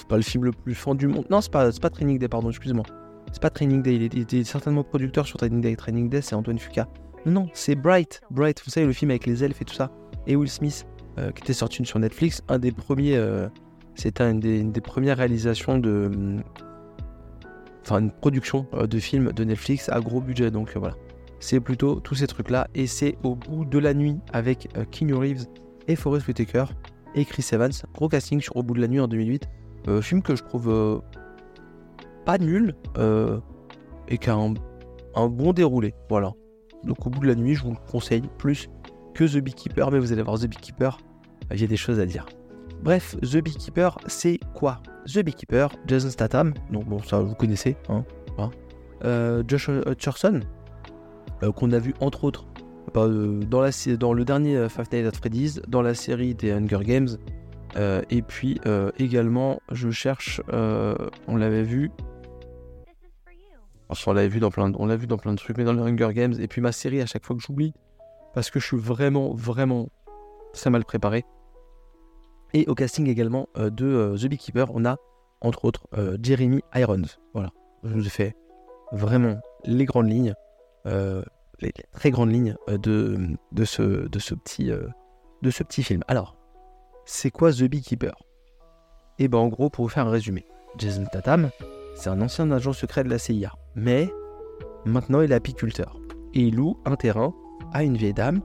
pas, le film le plus fan du monde. Non, c'est pas, pas Training Day, pardon, excuse-moi. C'est pas Training Day, il était, certainement producteur sur Training Day. Training Day, c'est Antoine Fuqua. Non, c'est Bright. Bright, vous savez, le film avec les elfes et tout ça. Et Will Smith, euh, qui était sorti sur Netflix. Un des premiers. euh, C'était une des premières réalisations de. Enfin, une production euh, de films de Netflix à gros budget. Donc euh, voilà. C'est plutôt tous ces trucs-là. Et c'est au bout de la nuit avec euh, Keanu Reeves et Forest Whitaker et Chris Evans. Gros casting sur Au bout de la nuit en 2008. Euh, film que je trouve pas nul et qui a un, un bon déroulé. Voilà. Donc au bout de la nuit, je vous le conseille plus que The Beekeeper, mais vous allez voir The Beekeeper, il y a des choses à dire. Bref, The Beekeeper, c'est quoi? The Beekeeper, Jason Statham, donc bon, ça vous connaissez, hein, voilà. Euh, Josh Hutcherson, euh, qu'on a vu entre autres euh, dans, la, dans le dernier Five Nights at Freddy's, dans la série des Hunger Games, et puis également, je cherche, on l'avait vu, on l'avait vu dans plein de, on l'a vu dans plein de trucs, mais dans les Hunger Games. Et puis ma série, à chaque fois que j'oublie, parce que je suis vraiment, vraiment très mal préparé. Et au casting également euh, de euh, The Beekeeper, on a entre autres euh, Jeremy Irons. Voilà, je vous ai fait vraiment les grandes lignes, les, très grandes lignes de, de, ce, de, ce petit, de ce petit film. Alors, c'est quoi The Beekeeper? Et ben en gros, pour vous faire un résumé, Jason Tatum, c'est un ancien agent secret de la CIA, mais maintenant il est apiculteur. Et il loue un terrain à une vieille dame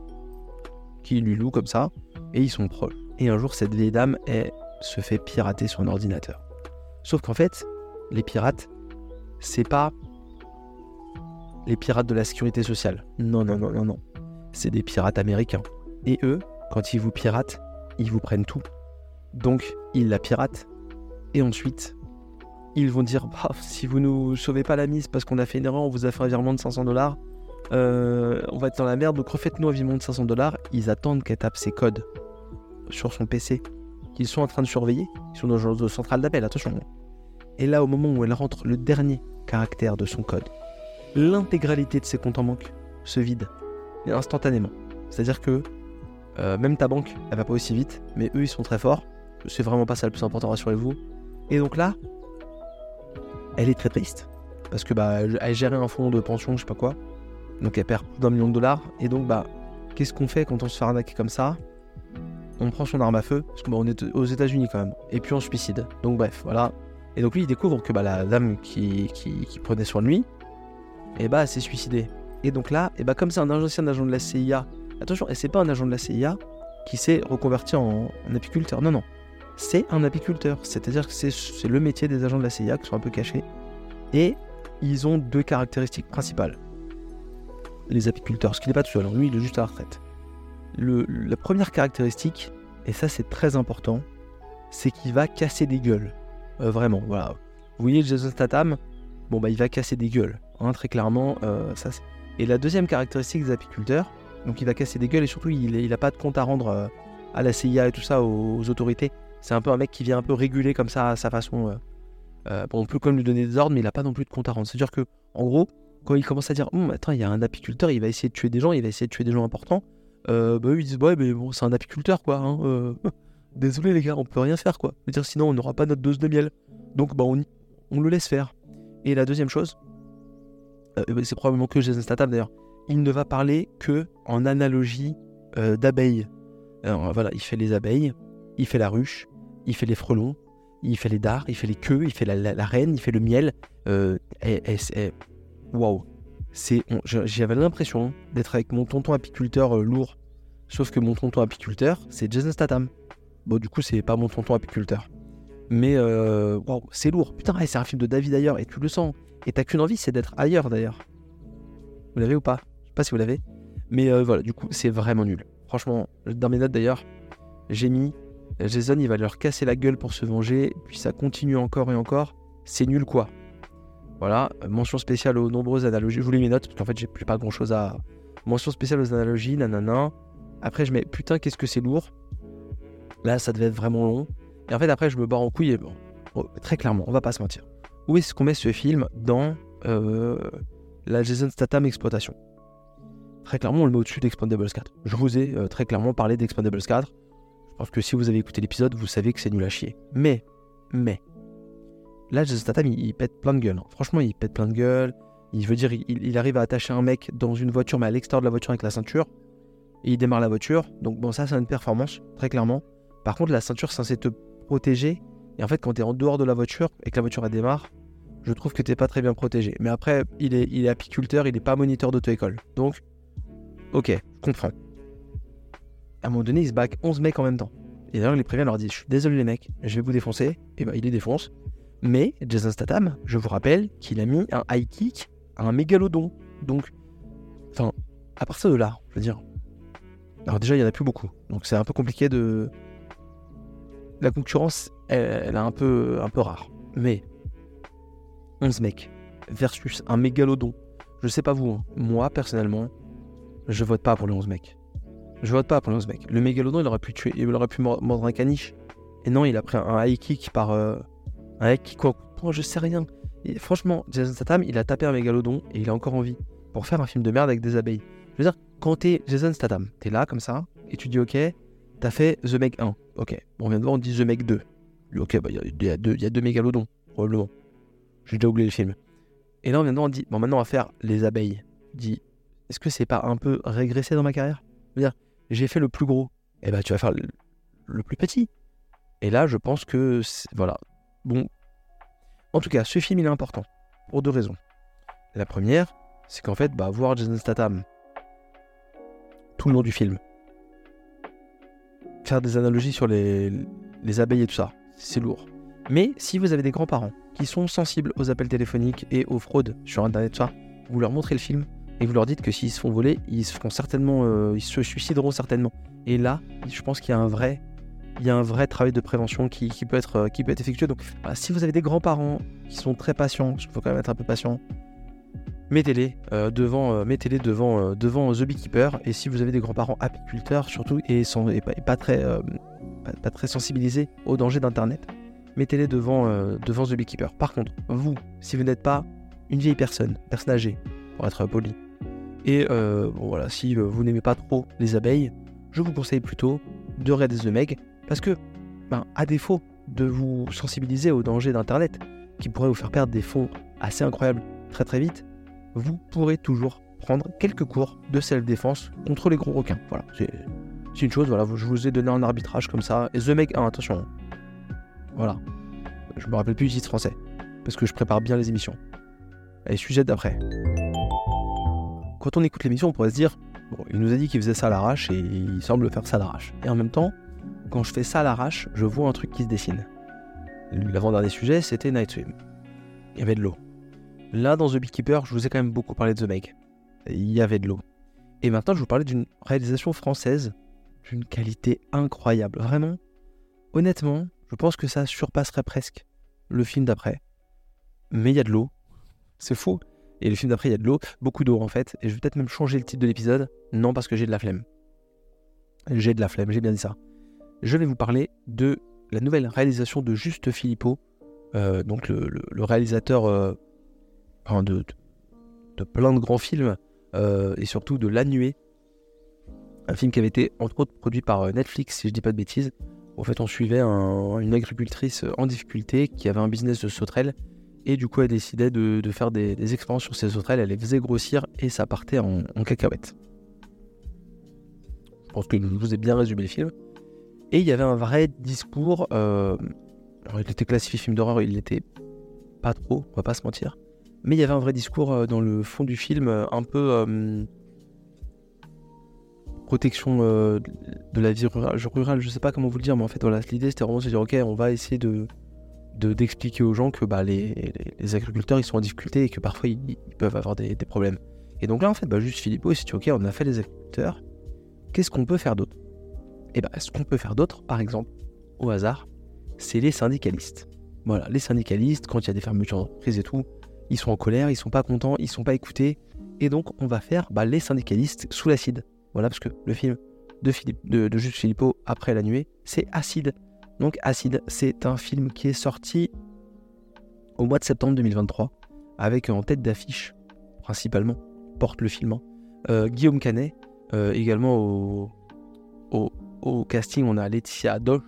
qui lui loue comme ça, et ils sont proches. Et un jour, cette vieille dame se fait pirater son ordinateur. Sauf qu'en fait, les pirates, c'est pas les pirates de la sécurité sociale. Non, non, non, non, non. C'est des pirates américains. Et eux, quand ils vous piratent, ils vous prennent tout. Donc, ils la piratent. Et ensuite, ils vont dire bah, si vous nous sauvez pas la mise parce qu'on a fait une erreur, on vous a fait un virement de 500 dollars, euh, on va être dans la merde, donc refaites-nous un virement de 500 dollars. Ils attendent qu'elle tape ses codes sur son PC qu'ils sont en train de surveiller. Ils sont dans genre de centrale d'appel, attention. Et là, au moment où elle rentre le dernier caractère de son code, l'intégralité de ses comptes en banque se vide instantanément. C'est-à-dire que euh, même ta banque, elle va pas aussi vite, mais eux, ils sont très forts. C'est vraiment pas ça le plus important, rassurez-vous. Et donc là, elle est très triste parce que bah elle gérait un fonds de pension, je sais pas quoi. Donc elle perd plus d'un million de dollars. Et donc bah qu'est-ce qu'on fait quand on se fait arnaquer comme ça? On prend son arme à feu parce que bah, on est aux États-Unis quand même. Et puis on suicide. Donc bref, voilà. Et donc lui il découvre que bah la dame qui, qui, qui prenait soin de lui, et bah elle s'est suicidée. Et donc là, et bah comme c'est un ancien agent de la CIA, attention, et c'est pas un agent de la CIA qui s'est reconverti en, apiculteur. Non non, c'est un apiculteur. C'est-à-dire que c'est le métier des agents de la CIA qui sont un peu cachés. Et ils ont deux caractéristiques principales. Les apiculteurs, parce qu'il n'est pas tout seul, hein. lui il est juste à la retraite. La première caractéristique, et ça c'est très important, c'est qu'il va casser des gueules. Euh, vraiment, voilà. Vous voyez Jason Statham, bon bah il va casser des gueules, hein, très clairement. euh, ça, et la deuxième caractéristique des apiculteurs, donc il va casser des gueules et surtout il n'a pas de compte à rendre euh, à la CIA et tout ça, aux, autorités. C'est un peu un mec qui vient un peu réguler comme ça à sa façon. bon, on peut quand même lui donner des ordres, mais il n'a pas non plus de compte à rendre. C'est-à-dire que, en gros, quand il commence à dire, Hum, attends, il y a un apiculteur, il va essayer de tuer des gens, il va essayer de tuer des gens importants, euh, bah eux ils disent, ouais, mais bon, c'est un apiculteur, quoi. hein, euh, désolé les gars, on peut rien faire, quoi. Dire, sinon on n'aura pas notre dose de miel. Donc, bah, on, on le laisse faire. Et la deuxième chose, euh, bah, c'est probablement que Jason Statham d'ailleurs, il ne va parler que en analogie euh, d'abeilles. Voilà, il fait les abeilles, il fait la ruche, il fait les frelons, il fait les dards, il fait les queues, il fait la, reine, il fait le miel. Et c'est- J'avais l'impression d'être avec mon tonton apiculteur euh, lourd Sauf que mon tonton apiculteur, c'est Jason Statham. Bon, du coup, c'est pas mon tonton apiculteur. Mais euh, wow, c'est lourd. Putain, c'est un film de David ailleurs et tu le sens. Et t'as qu'une envie, c'est d'être ailleurs d'ailleurs. Vous l'avez ou pas? Je sais pas si vous l'avez. Mais euh, voilà, du coup, c'est vraiment nul. Franchement, dans mes notes d'ailleurs, j'ai mis Jason, il va leur casser la gueule pour se venger. Puis ça continue encore et encore. C'est nul quoi. Voilà, mention spéciale aux nombreuses analogies. Je vous lis mes notes parce qu'en fait, j'ai plus pas grand chose à. Mention spéciale aux analogies, nanana. Après, je mets putain, qu'est-ce que c'est lourd. Là, ça devait être vraiment long. Et en fait, après, je me barre en couille et bon, oh, très clairement, on va pas se mentir. Où est-ce qu'on met ce film dans euh, la Jason Statham exploitation? Très clairement, on le met au-dessus d'Expandables 4. Je vous ai euh, très clairement parlé d'Expandables 4. Je pense que si vous avez écouté l'épisode, vous savez que c'est nul à chier. Mais, mais, là, Jason Statham, il, pète plein de gueule. hein. Franchement, il pète plein de gueule. Il veut dire, il, arrive à attacher un mec dans une voiture, mais à l'extérieur de la voiture avec la ceinture. Et il démarre la voiture. Donc, bon, ça, c'est une performance, très clairement. Par contre, la ceinture, c'est censé te protéger. Et en fait, quand tu es en dehors de la voiture et que la voiture elle démarre, je trouve que t'es pas très bien protégé. Mais après, il est, apiculteur, il est pas moniteur d'auto-école. Donc, ok, je comprends. À un moment donné, il se back 11 mecs en même temps. Et d'ailleurs, il les prévient, leur dit Je suis désolé, les mecs, je vais vous défoncer. Et ben, il les défonce. Mais Jason Statham, je vous rappelle qu'il a mis un high kick à un mégalodon. Donc, enfin, à partir de là, je veux dire. Alors, déjà, il y en a plus beaucoup. Donc, c'est un peu compliqué de. La concurrence, elle, est un peu, un peu rare. Mais 11 mecs versus un mégalodon. Je sais pas vous, hein. moi personnellement, je vote pas pour les 11 mecs. Je vote pas pour les 11 mecs. Le mégalodon, il aurait pu tuer, il aurait pu mor- mordre un caniche. Et non, il a pris un high kick par euh, kick quoi Oh, Je sais rien. Franchement, Jason Statham, il a tapé un mégalodon et il a encore envie pour faire un film de merde avec des abeilles. Je veux dire, quand t'es Jason Statham, t'es là comme ça et tu dis ok, t'as fait The Meg 1. Ok, on vient de voir, on dit The Meg 2. Ok, bah il y, a- deux- mégalodons, probablement. J'ai déjà oublié le film. Et là, on vient de voir, on dit, bon, maintenant, on va faire les abeilles. Dis, est-ce que c'est pas un peu régressé dans ma carrière? Je veux dire, j'ai fait le plus gros. Et bah, tu vas faire le, le plus petit. Et là, je pense que, voilà. Bon. En tout cas, ce film, il est important. Pour deux raisons. La première, c'est qu'en fait, bah, voir Jason Statham tout le long du film, faire des analogies sur les, les abeilles et tout ça, c'est lourd. Mais si vous avez des grands-parents qui sont sensibles aux appels téléphoniques et aux fraudes sur Internet, ça, vous leur montrez le film et vous leur dites que s'ils se font voler, ils se feront certainement, euh, ils se suicideront certainement. Et là, je pense qu'il y a un vrai, il y a un vrai travail de prévention qui, peut être, euh, qui peut être effectué. Donc, si vous avez des grands-parents qui sont très patients, il faut quand même être un peu patient. Mettez-les euh, devant, euh, mettez-les devant, euh, devant The Beekeeper. Et si vous avez des grands-parents apiculteurs surtout et, sont, et, pas, et pas très, pas, très sensibilisés aux dangers d'Internet, mettez-les devant, devant The Beekeeper. Par contre, vous, si vous n'êtes pas une vieille personne, personne âgée, pour être poli, et voilà, si vous n'aimez pas trop les abeilles, je vous conseille plutôt de Red the Meg, parce que, ben, à défaut de vous sensibiliser aux dangers d'Internet, qui pourraient vous faire perdre des fonds assez incroyables très très vite, vous pourrez toujours prendre quelques cours de self-défense contre les gros requins. Voilà, c'est une chose, voilà, je vous ai donné un arbitrage comme ça. Et The Meg 1, attention, voilà. Je me rappelle plus du titre français, parce que je prépare bien les émissions. Et sujet d'après. Quand on écoute l'émission, on pourrait se dire, il nous a dit qu'il faisait ça à l'arrache et il semble faire ça à l'arrache. Et en même temps, quand je fais ça à l'arrache, je vois un truc qui se dessine. L'avant-dernier sujet, c'était Night Swim. Il y avait de l'eau. Là, dans The Beekeeper, je vous ai quand même beaucoup parlé de The Meg. Il y avait de l'eau. Et maintenant, je vous parlais d'une réalisation française d'une qualité incroyable. Vraiment, honnêtement, je pense que ça surpasserait presque le film d'après. Mais il y a de l'eau. C'est faux. Et le film d'après, il y a de l'eau, beaucoup d'eau en fait. Et je vais peut-être même changer le titre de l'épisode. Non, parce que j'ai de la flemme. J'ai de la flemme, j'ai bien dit ça. Je vais vous parler de la nouvelle réalisation de Juste Philippot, euh, donc le, réalisateur euh, de, plein de grands films, euh, et surtout de La Nuée. Un film qui avait été entre autres produit par Netflix, si je dis pas de bêtises. En fait, on suivait un- une agricultrice en difficulté qui avait un business de sauterelles et du coup, elle décidait de, faire des, expériences sur ces sauterelles. Elle les faisait grossir et ça partait en, en cacahuète. Je pense que je vous ai bien résumé le film. Et il y avait un vrai discours. euh, il était classifié film d'horreur, il l'était pas trop, on va pas se mentir. Mais il y avait un vrai discours euh, dans le fond du film, euh, un peu. euh, protection de la vie rurale, je sais pas comment vous le dire, mais en fait, voilà, l'idée c'était vraiment de se dire, ok, on va essayer de de- d'expliquer aux gens que bah, les, agriculteurs ils sont en difficulté et que parfois ils, peuvent avoir des, des problèmes. Et donc là, en fait, bah, juste Philippot, il s'est dit, ok, on a fait les agriculteurs, qu'est-ce qu'on peut faire d'autre? Et bah, ce qu'on peut faire d'autre, par exemple, au hasard, c'est les syndicalistes. Voilà, les syndicalistes, quand il y a des fermetures d'entreprises et tout, ils sont en colère, ils sont pas contents, ils sont pas écoutés. Et donc, on va faire bah, les syndicalistes sous l'acide. Voilà, parce que le film de, Philippe, Juste Philippot, après la nuée, c'est Acide. Donc, Acide, c'est un film qui est sorti au mois de septembre 2023, avec en tête d'affiche, principalement, porte le film, hein, euh, Guillaume Canet, euh, également au, au casting, on a Laetitia Adoche,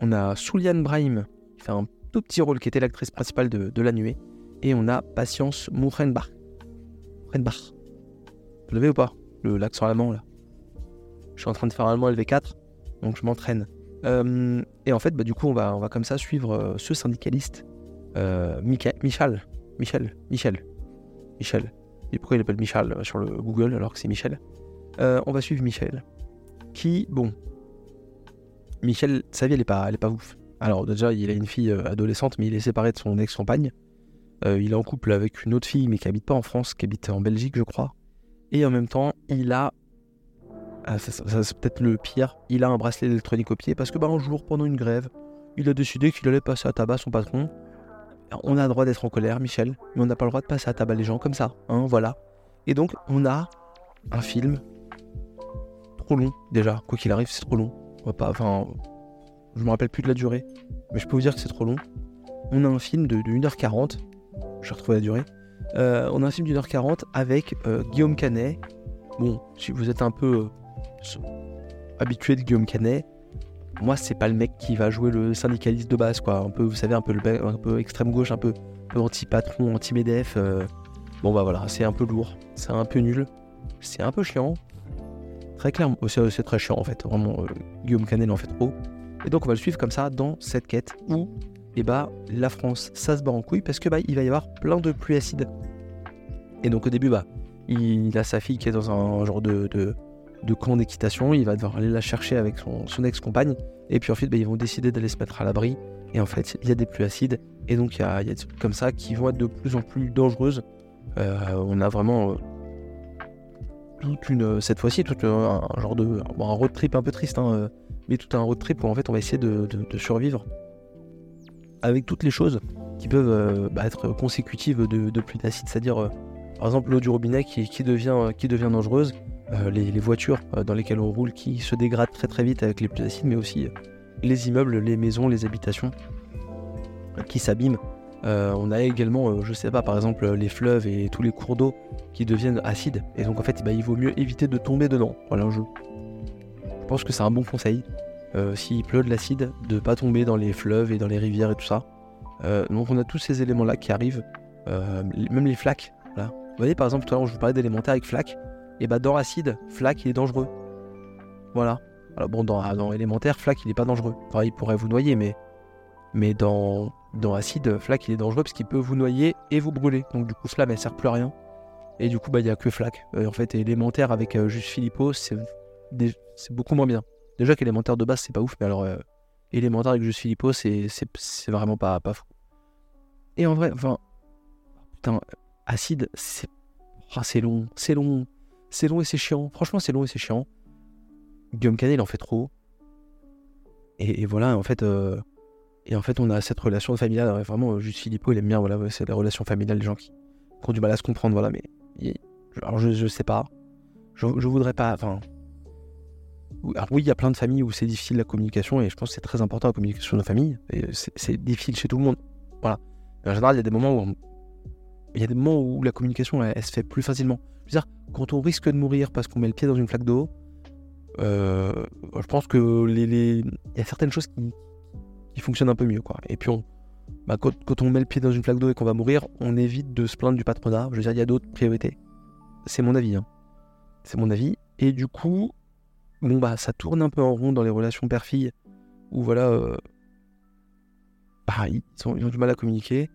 on a Souliane Brahim, qui fait un tout petit rôle, qui était l'actrice principale de, La Nuée, et on a Patience Mourenbach. Mourenbach. Vous l'avez ou pas L'accent allemand, là? Je suis en train de faire un allemand LV4, donc je m'entraîne. Euh, et en fait, bah, du coup, on va, on va comme ça suivre euh, ce syndicaliste, euh, Michel. Michel. Michel. Michel. Et pourquoi il appelle Michel sur le Google alors que c'est Michel? On va suivre Michel. Qui, bon. Michel, sa vie, elle est pas, elle est pas ouf. Alors, déjà, il a une fille euh, adolescente, mais il est séparé de son ex-compagne. Euh, il est en couple avec une autre fille, mais qui habite pas en France, qui habite en Belgique, je crois. Et en même temps, il a. Ah, ça, c'est peut-être le pire. Il a un bracelet électronique au pied parce que, bah, un jour, pendant une grève, il a décidé qu'il allait passer à tabac son patron. On a le droit d'être en colère, Michel, mais on n'a pas le droit de passer à tabac les gens comme ça, hein, voilà. Et donc, on a un film trop long, déjà. Quoi qu'il arrive, c'est trop long. On va pas, enfin, je me rappelle plus de la durée, mais je peux vous dire que c'est trop long. On a un film de, de 1h40, j'ai retrouvé la durée. Euh, on a un film d'une heure 40 avec euh, Guillaume Canet. Bon, si vous êtes un peu euh, habitué de Guillaume Canet, moi c'est pas le mec qui va jouer le syndicaliste de base, quoi. Un peu, vous savez, un peu, un peu extrême gauche, un peu, anti-patron, anti-MEDEF. Bon bah voilà, c'est un peu lourd, c'est un peu nul, c'est un peu chiant. Très clairement, Oh, c'est très chiant en fait, vraiment, euh, Guillaume Canet il en fait trop. Et donc on va le suivre comme ça dans cette quête où et bah la France ça se bat en couille parce que bah il va y avoir plein de pluies acides. Et donc au début bah il a sa fille qui est dans un genre de, de, camp d'équitation, il va devoir aller la chercher avec son, son ex-compagne et puis ensuite bah, ils vont décider d'aller se mettre à l'abri et en fait il y a des pluies acides et donc il y a, des trucs comme ça qui vont être de plus en plus dangereuses. Euh, on a vraiment euh, une cette fois-ci tout un, un genre de un road trip un peu triste hein, euh, mais tout un road trip où en fait on va essayer de- survivre avec toutes les choses qui peuvent euh, bah, être consécutives de, de pluie d'acide, c'est-à-dire euh, par exemple l'eau du robinet qui, devient, euh, dangereuse, euh, les, voitures euh, dans lesquelles on roule qui se dégradent très très vite avec les pluies acides, mais aussi euh, les immeubles, les maisons, les habitations euh, qui s'abîment. Euh, on a également, euh, je sais pas, par exemple les fleuves et tous les cours d'eau qui deviennent acides, et donc en fait bah, il vaut mieux éviter de tomber dedans. Voilà, je, je pense que c'est un bon conseil euh, s'il pleut de l'acide, de pas tomber dans les fleuves et dans les rivières et tout ça. Euh, donc on a tous ces éléments-là qui arrivent, euh, même les flaques. Vous voyez par exemple tout à l'heure je vous parlais d'élémentaire avec flaque, et bah dans acide, flaque il est dangereux. Voilà. Alors bon dans, dans élémentaire, flaque il est pas dangereux. Enfin il pourrait vous noyer mais mais dans, dans acide, flaque il est dangereux parce qu'il peut vous noyer et vous brûler. Donc du coup flamme elle sert plus à rien. Et du coup bah il y a que flaque. Euh, en fait élémentaire avec euh, juste Philippot c'est beaucoup moins bien. Déjà qu'élémentaire de base c'est pas ouf mais alors euh, élémentaire avec juste Philippot c'est vraiment pas, fou. Et en vrai, enfin, putain, acide, c'est ah, c'est long, c'est long, c'est long et c'est chiant. Franchement, c'est long et c'est chiant. Guillaume il en fait trop. Et, et voilà, en fait, euh, et en fait, on a cette relation familiale. Vraiment, euh, juste Philippot, il aime bien, voilà, c'est la relation familiale des gens qui, ont du mal à se comprendre, voilà. Mais alors, je, je sais pas, je, je voudrais pas, enfin. Alors oui, il y a plein de familles où c'est difficile la communication et je pense que c'est très important la communication de famille. Et c'est difficile chez tout le monde. Voilà. Mais en général, il y a des moments où il y a des moments où la communication elle, se fait plus facilement. Je veux dire, quand on risque de mourir parce qu'on met le pied dans une flaque d'eau, euh, je pense que les- il y a certaines choses qui, qui fonctionnent un peu mieux, quoi. Et puis on, bah, quand, quand on met le pied dans une flaque d'eau et qu'on va mourir, on évite de se plaindre du patronat. Je veux dire, il y a d'autres priorités. C'est mon avis. hein. C'est mon avis. Et du coup, bon bah ça tourne un peu en rond dans les relations père-fille, où voilà, bah, ils, ont, du mal à communiquer.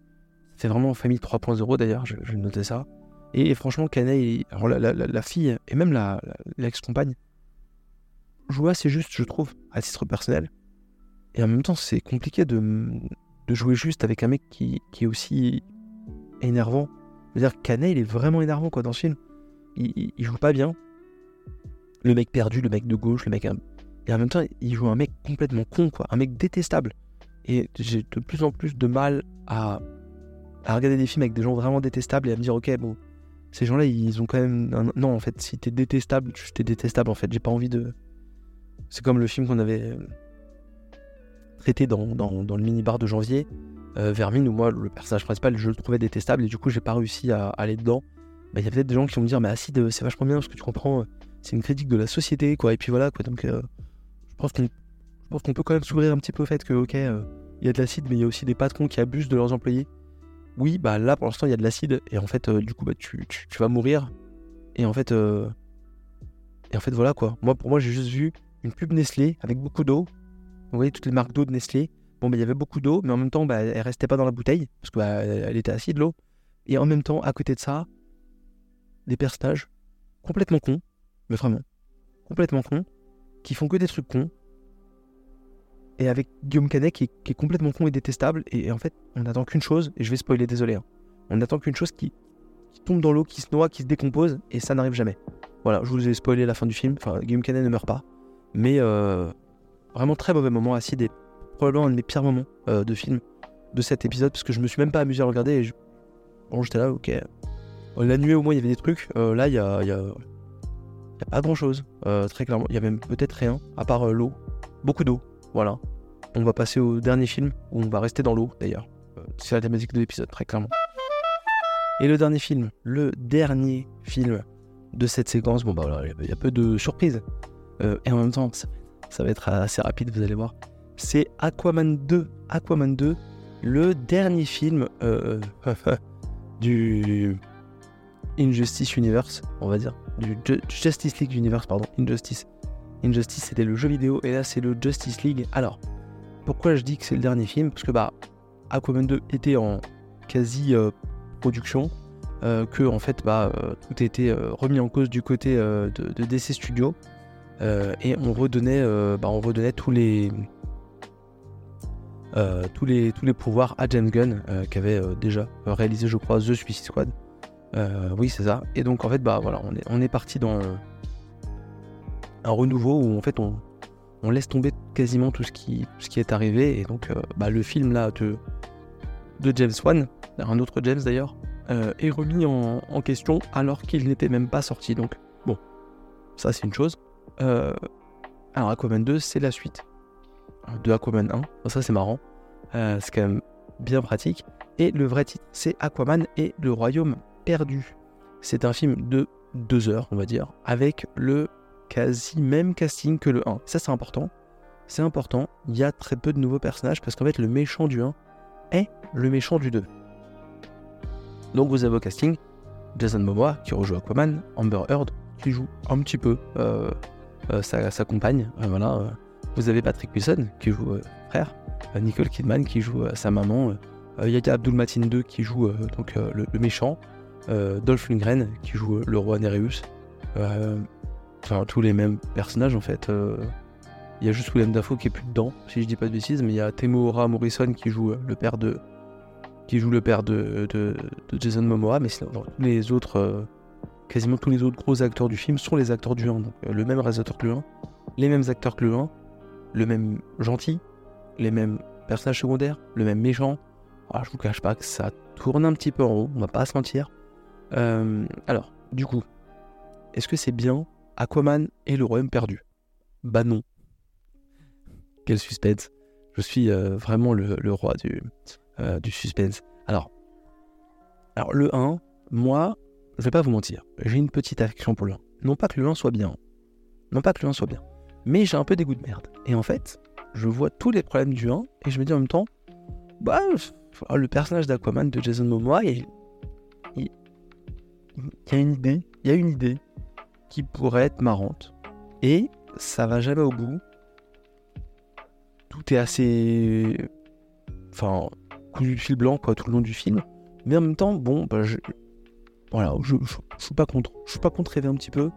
C'est vraiment famille 3.0 d'ailleurs, je, je noter ça. Et, franchement, Canet, il- la, fille et même la- la- l'ex-compagne, jouer assez juste, je trouve, à titre personnel. Et en même temps, c'est compliqué de, de jouer juste avec un mec qui, qui est aussi énervant. Je veux dire, Canet, il est vraiment énervant quoi, dans ce film. Il, il- il joue pas bien. Le mec perdu, le mec de gauche, le mec. Et en même temps, il joue un mec complètement con, quoi. Un mec détestable. Et j'ai de plus en plus de mal à, à regarder des films avec des gens vraiment détestables et à me dire, ok, bon, ces gens-là, ils ont quand même. un- Non, en fait, si t'es détestable, t'es détestable, en fait. J'ai pas envie de. C'est comme le film qu'on avait traité dans, le mini-bar de janvier, euh, Vermine, où moi, le personnage principal, je le trouvais détestable et du coup, j'ai pas réussi à, aller dedans. Bah, Il y a peut-être des gens qui vont me dire, mais Acide, euh, c'est vachement bien parce que tu comprends, euh, c'est une critique de la société, quoi. Et puis voilà, quoi. Donc, je pense qu'on peut quand même s'ouvrir un petit peu au fait que, ok, il y a de l'acide, mais il y a aussi des patrons qui abusent de leurs employés. Oui, bah là, pour l'instant, il y a de l'acide et en fait, du coup, bah, tu, tu- vas mourir. Et en fait, et en fait, voilà quoi. Moi, pour moi, j'ai juste vu une pub Nestlé avec beaucoup d'eau. Vous voyez toutes les marques d'eau de Nestlé. Bon, bah, il y avait beaucoup d'eau, mais en même temps, bah, elle restait pas dans la bouteille parce que bah, elle était acide l'eau. Et en même temps, à côté de ça, des personnages complètement cons, mais vraiment complètement cons, qui font que des trucs cons. Et avec Guillaume Canet qui est, complètement con et détestable. Et, en fait, on n'attend qu'une chose, et je vais spoiler, désolé. hein. On n'attend qu'une chose qui, qui tombe dans l'eau, qui se noie, qui se décompose, et ça n'arrive jamais. Voilà, je vous ai spoilé la fin du film. Enfin, Guillaume Canet ne meurt pas. Mais euh, vraiment très mauvais moment. Acide est probablement un de mes pires moments euh, de film de cet épisode, parce que je me suis même pas amusé à regarder. Et je- Bon, j'étais là, ok. La nuit, au moins, il y avait des trucs. Euh, là, il y a, pas grand chose, très clairement. Il y a même peut-être rien, à part euh, l'eau. Beaucoup d'eau, voilà. On va passer au dernier film, où on va rester dans l'eau, d'ailleurs. Euh, C'est la thématique de l'épisode, très clairement. Et le dernier film, le dernier film de cette séquence, bon bah voilà, il y a- peu de surprises. Euh, et en même temps, ça va être assez rapide, vous allez voir. C'est Aquaman 2. Aquaman 2, le dernier film euh, du Injustice Universe, on va dire. Du Ju- Justice League Universe, pardon. Injustice. Injustice, c'était le jeu vidéo, et là, c'est le Justice League. Alors, pourquoi je dis que c'est le dernier film? Parce que bah, Aquaman 2 était en quasi euh, production, euh, que en fait, bah, tout était remis en cause du côté de, de DC Studios, euh, et on redonnait, euh, bah, on redonnait tous les euh, tous les tous les pouvoirs à James Gunn, euh, qui avait euh, déjà réalisé, je crois, The Suicide Squad. Euh, oui, c'est ça. Et donc en fait, bah voilà, on est on est parti dans un renouveau où en fait on on laisse tomber quasiment tout ce qui, ce qui est arrivé. Et donc, euh, bah, le film là de, de James Wan, un autre James d'ailleurs, euh, est remis en question alors qu'il n'était même pas sorti. Donc, bon, ça c'est une chose. Euh, alors, Aquaman 2, c'est la suite de Aquaman 1. Bon, ça c'est marrant. Euh, c'est quand même bien pratique. Et le vrai titre, c'est Aquaman et le Royaume perdu. C'est un film de deux heures, on va dire, avec le quasi même casting que le 1. Ça, c'est important. C'est important. Il y a très peu de nouveaux personnages parce qu'en fait, le méchant du 1 est le méchant du 2. Donc, vous avez au casting Jason Momoa qui rejoue Aquaman, Amber Heard qui joue un petit peu euh, euh, sa, sa compagne. euh, voilà. euh. Vous avez Patrick Wilson qui joue euh, frère, euh, Nicole Kidman qui joue euh, sa maman, euh, Yaya Abdul Matin 2 qui joue euh, donc euh, le, méchant, euh, Dolph Lundgren qui joue euh, le roi Nereus. Euh, enfin tous les mêmes personnages en fait. Euh, Il y a juste William Dafoe qui est plus dedans, si je dis pas de bêtises, mais il y a Temuera Morrison qui joue euh, le père de qui joue le père de, Jason Momoa, mais sinon non, tous les autres, euh, quasiment tous les autres gros acteurs du film sont les acteurs du 1, donc euh, le même réalisateur que le 1, les mêmes acteurs que le 1, le même gentil, les mêmes personnages secondaires, le même méchant. Ah, je vous cache pas que ça tourne un petit peu en rond, on va pas se mentir. Euh, alors, du coup, est-ce que c'est bien Aquaman et le Royaume perdu? Bah non. Quel suspense. Je suis euh, vraiment le, roi du, du suspense. Alors, alors, le 1, moi, je vais pas vous mentir, j'ai une petite affection pour le 1. Non pas que le 1 soit bien, non pas que le 1 soit bien, mais j'ai un peu des goûts de merde. Et en fait, je vois tous les problèmes du 1 et je me dis en même temps, bah, le personnage d'Aquaman de Jason Momoa, il, il, il y a une idée, il y a une idée qui pourrait être marrante. Et ça va jamais au bout. Tout est assez. Enfin, cousu de fil blanc, quoi, tout le long du film. Mais en même temps, bon, bah, je. Voilà, je, je, suis pas contre. Je suis pas contre rêver un petit peu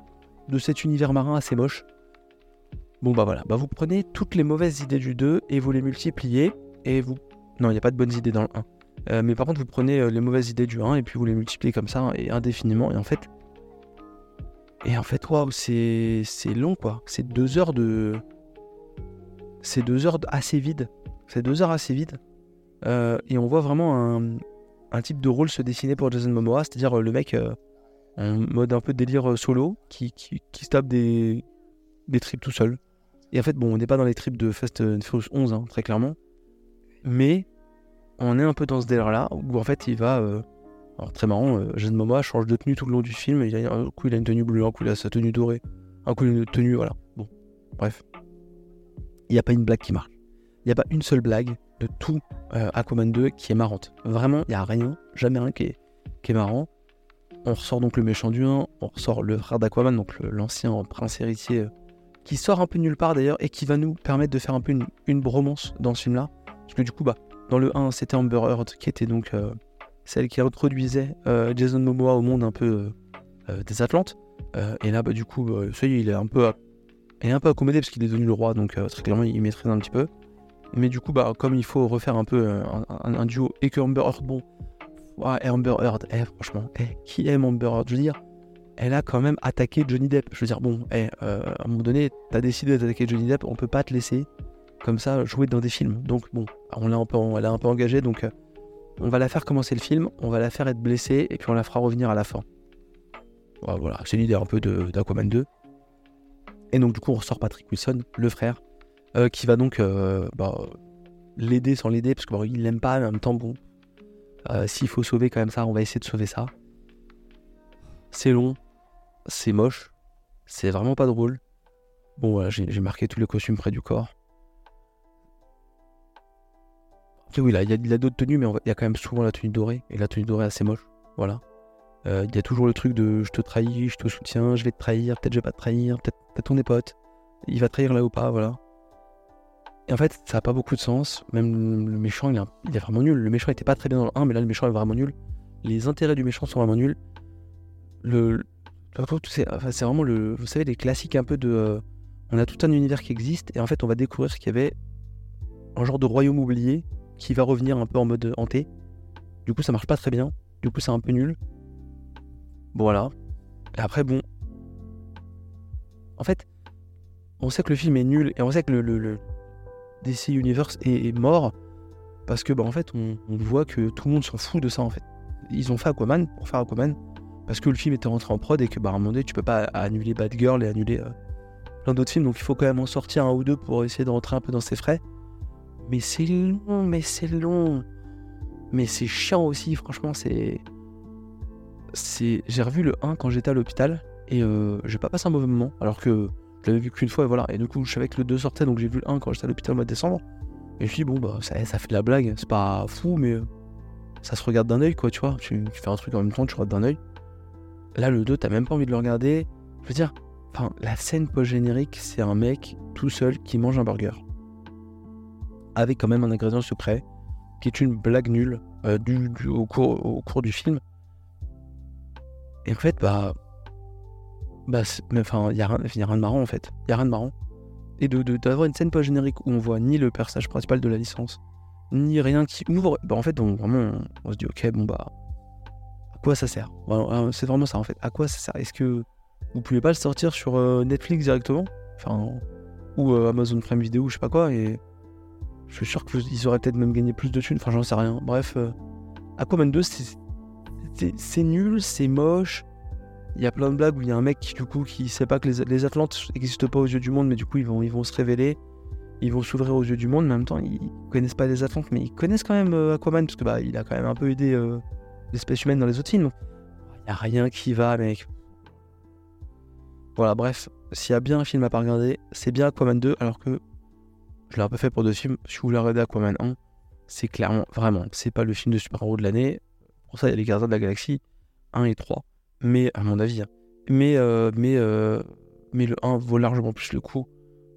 de cet univers marin assez moche. Bon bah voilà, bah vous prenez toutes les mauvaises idées du 2 et vous les multipliez et vous... Non, il n'y a pas de bonnes idées dans le 1. Euh, mais par contre, vous prenez euh, les mauvaises idées du 1 et puis vous les multipliez comme ça et indéfiniment. Et en fait, et en fait, waouh, c'est c'est long quoi. C'est deux heures de, c'est deux heures assez vides. C'est deux heures assez vides. Euh, et on voit vraiment un, un type de rôle se dessiner pour Jason Momoa, c'est-à-dire euh, le mec euh, en mode un peu délire euh, solo qui, qui, qui se tape des, des trips tout seul. Et en fait, bon, on n'est pas dans les trips de Fast and Furious 11, hein, très clairement. Mais on est un peu dans ce délire-là, où en fait, il va. alors, très marrant, Jason Momoa change de tenue tout le long du film. Il a, un coup, il a une tenue bleue, un coup, il a sa tenue dorée, un coup, il a une tenue. Voilà. Bon, bref. Il n'y a pas une blague qui marche. Il n'y a pas une seule blague de tout euh, Aquaman 2 qui est marrante. Vraiment, il n'y a rien, jamais rien qui est, qui est marrant. On ressort donc le méchant du 1, on ressort le frère d'Aquaman, donc l'ancien prince héritier, euh, qui sort un peu nulle part d'ailleurs, et qui va nous permettre de faire un peu une, une bromance dans ce film-là. Parce que du coup, bah, dans le 1, c'était Amber Heard, qui était donc euh, celle qui introduisait euh, Jason Momoa au monde un peu des Atlantes. Et là, bah, du coup, euh, ça y est, il est un peu, il est un peu accommodé parce qu'il est devenu le roi, donc très clairement, il maîtrise un petit peu. Mais du coup, bah, comme il faut refaire un peu euh, un, duo et que Amber Heard, bon, ouais, Amber Heard, eh, franchement, eh, qui aime Amber Heard? Je veux dire, elle a quand même attaqué Johnny Depp. Je veux dire, bon, eh, euh, à un moment donné, t'as décidé d'attaquer Johnny Depp, on peut pas te laisser comme ça jouer dans des films. Donc bon, on l'a un peu, elle a un peu engagée, donc euh, on va la faire commencer le film, on va la faire être blessée et puis on la fera revenir à la fin. Voilà, c'est l'idée un peu d'Aquaman 2. Et donc du coup, on ressort Patrick Wilson, le frère, euh, qui va donc euh, bah, l'aider sans l'aider parce qu'il l'aime pas, mais en même temps, bon, euh, s'il faut sauver quand même ça, on va essayer de sauver ça. C'est long, c'est moche, c'est vraiment pas drôle. Bon, voilà, j'ai marqué tous les costumes près du corps. Après, oui, là, il y a, d'autres tenues, mais il y a quand même souvent la tenue dorée, et la tenue dorée assez moche. Voilà. Il y a toujours le truc de je te trahis, je te soutiens, je vais te trahir, peut-être je vais pas te trahir, peut-être peut-être on est potes. Il va trahir là ou pas, voilà. Et en fait, ça a pas beaucoup de sens. Même le méchant, il est, vraiment nul. Le méchant était pas très bien dans le 1, mais là, le méchant est vraiment nul. Les intérêts du méchant sont vraiment nuls. Le, c'est vraiment vous savez, les classiques un peu de, euh, on a tout un univers qui existe et en fait, on va découvrir qu'il y avait un genre de royaume oublié qui va revenir un peu en mode hanté. Du coup, ça marche pas très bien. Du coup, c'est un peu nul. Voilà. Et après, bon. En fait, on sait que le film est nul et on sait que le DC Universe est, mort parce que, bah, en fait, on, voit que tout le monde s'en fout de ça, en fait. Ils ont fait Aquaman pour faire Aquaman parce que le film était rentré en prod et que, bah, à un moment donné, tu peux pas annuler Bad Girl et annuler euh, plein d'autres films, donc il faut quand même en sortir un ou deux pour essayer de rentrer un peu dans ses frais. Mais c'est long, mais c'est long. Mais c'est chiant aussi, franchement, c'est. c'est... J'ai revu le 1 quand j'étais à l'hôpital et euh, j'ai pas passé un mauvais moment, alors que je l'avais vu qu'une fois et voilà. Et du coup, je savais que le 2 sortait, donc j'ai vu le 1 quand j'étais à l'hôpital au mois de décembre. Et je me suis dit, bon, bah, ça, fait de la blague, c'est pas fou, mais euh, ça se regarde d'un œil, quoi, tu vois. Tu, fais un truc en même temps, tu regardes d'un œil. Là, le 2, t'as même pas envie de le regarder. Je veux dire, enfin, la scène post-générique, c'est un mec tout seul qui mange un burger. Avec quand même un ingrédient secret, qui est une blague nulle euh, au cours du film. Et en fait, bah. Bah, enfin, il y, a rien de marrant en fait. Il y a rien de marrant. Et de de- d'avoir une scène post-générique où on voit ni le personnage principal de la licence, ni rien qui ouvre, bah en fait, on, vraiment, on, se dit, ok, bon bah. À quoi ça sert? Voilà, C'est vraiment ça en fait. À quoi ça sert? Est-ce que vous pouvez pas le sortir sur euh, Netflix directement? Enfin. Ou euh, Amazon Prime Video, je sais pas quoi, et. Je suis sûr qu'ils auraient peut-être même gagné plus de thunes, enfin j'en sais rien. Bref, euh, Aquaman 2, c'est- c'est c'est nul, c'est moche. Il y a plein de blagues où il y a un mec qui, du coup, qui sait pas que les, Atlantes n'existent pas aux yeux du monde, mais du coup, ils vont, ils vont se révéler. Ils vont s'ouvrir aux yeux du monde, mais en même temps, ils connaissent pas les Atlantes, mais ils connaissent quand même euh, Aquaman, parce que bah, il a quand même un peu aidé euh, l'espèce humaine dans les autres films. Il y a rien qui va, mec. Voilà, bref, s'il y a bien un film à pas regarder, c'est bien Aquaman 2, alors que je un peu fait pour deux films. Si vous voulez regarder Aquaman 1, c'est clairement, vraiment, c'est pas le film de super-héros de l'année. Pour ça, il y a les Gardiens de la Galaxie 1 et 3. Mais, à mon avis, hein. mais, euh, mais, euh, mais le 1 vaut largement plus le coup.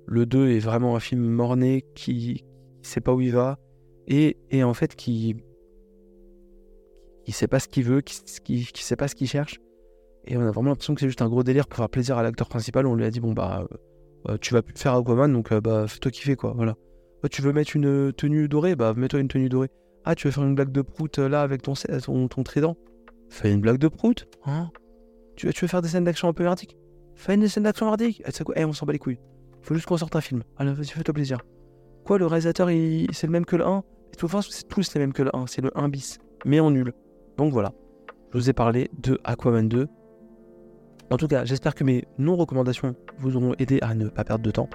Le 2 est vraiment un film morné qui, qui sait pas où il va et, et en fait qui qui sait pas ce qu'il veut, qui, qui, qui sait pas ce qu'il cherche. Et on a vraiment l'impression que c'est juste un gros délire pour faire plaisir à l'acteur principal. On lui a dit bon bah euh, bah, tu vas faire Aquaman, donc bah, fais-toi kiffer, quoi. Voilà. Bah, tu veux mettre une tenue dorée, bah, mets-toi une tenue dorée. Ah, tu veux faire une blague de prout là avec ton, ton, ton trident? Fais une blague de prout. Hein? Tu, veux, faire des scènes d'action un peu merdiques? Fais une scène d'action merdique. Eh, quoi? Eh, on s'en bat les couilles. Faut juste qu'on sorte un film. Allez, vas-y, fais-toi plaisir. Quoi, le réalisateur, c'est le même que le 1 Et tout c'est tous les mêmes que le 1. C'est le 1 bis. Mais en nul. Donc voilà. Je vous ai parlé de Aquaman 2. En tout cas, j'espère que mes non-recommandations vous auront aidé à ne pas perdre de temps.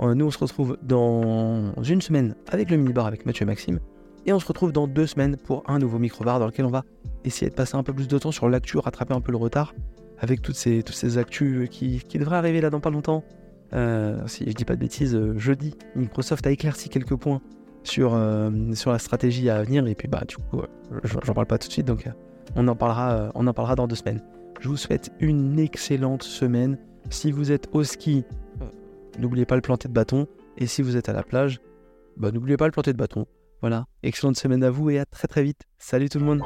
Euh, nous, on se retrouve dans une semaine avec le minibar avec Mathieu et Maxime. Et on se retrouve dans deux semaines pour un nouveau micro-bar dans lequel on va essayer de passer un peu plus de temps sur l'actu, rattraper un peu le retard avec toutes ces, toutes ces actus qui, devraient arriver là dans pas longtemps. Euh, si je dis pas de bêtises, euh, jeudi, Microsoft a éclairci quelques points sur, sur la stratégie à venir. Et puis, bah, du coup, j'en parle pas tout de suite, donc on en parlera, on en parlera dans deux semaines. Je vous souhaite une excellente semaine. Si vous êtes au ski, n'oubliez pas le planter de bâton. Et si vous êtes à la plage, bah, n'oubliez pas le planter de bâton. Voilà, excellente semaine à vous et à très très vite. Salut tout le monde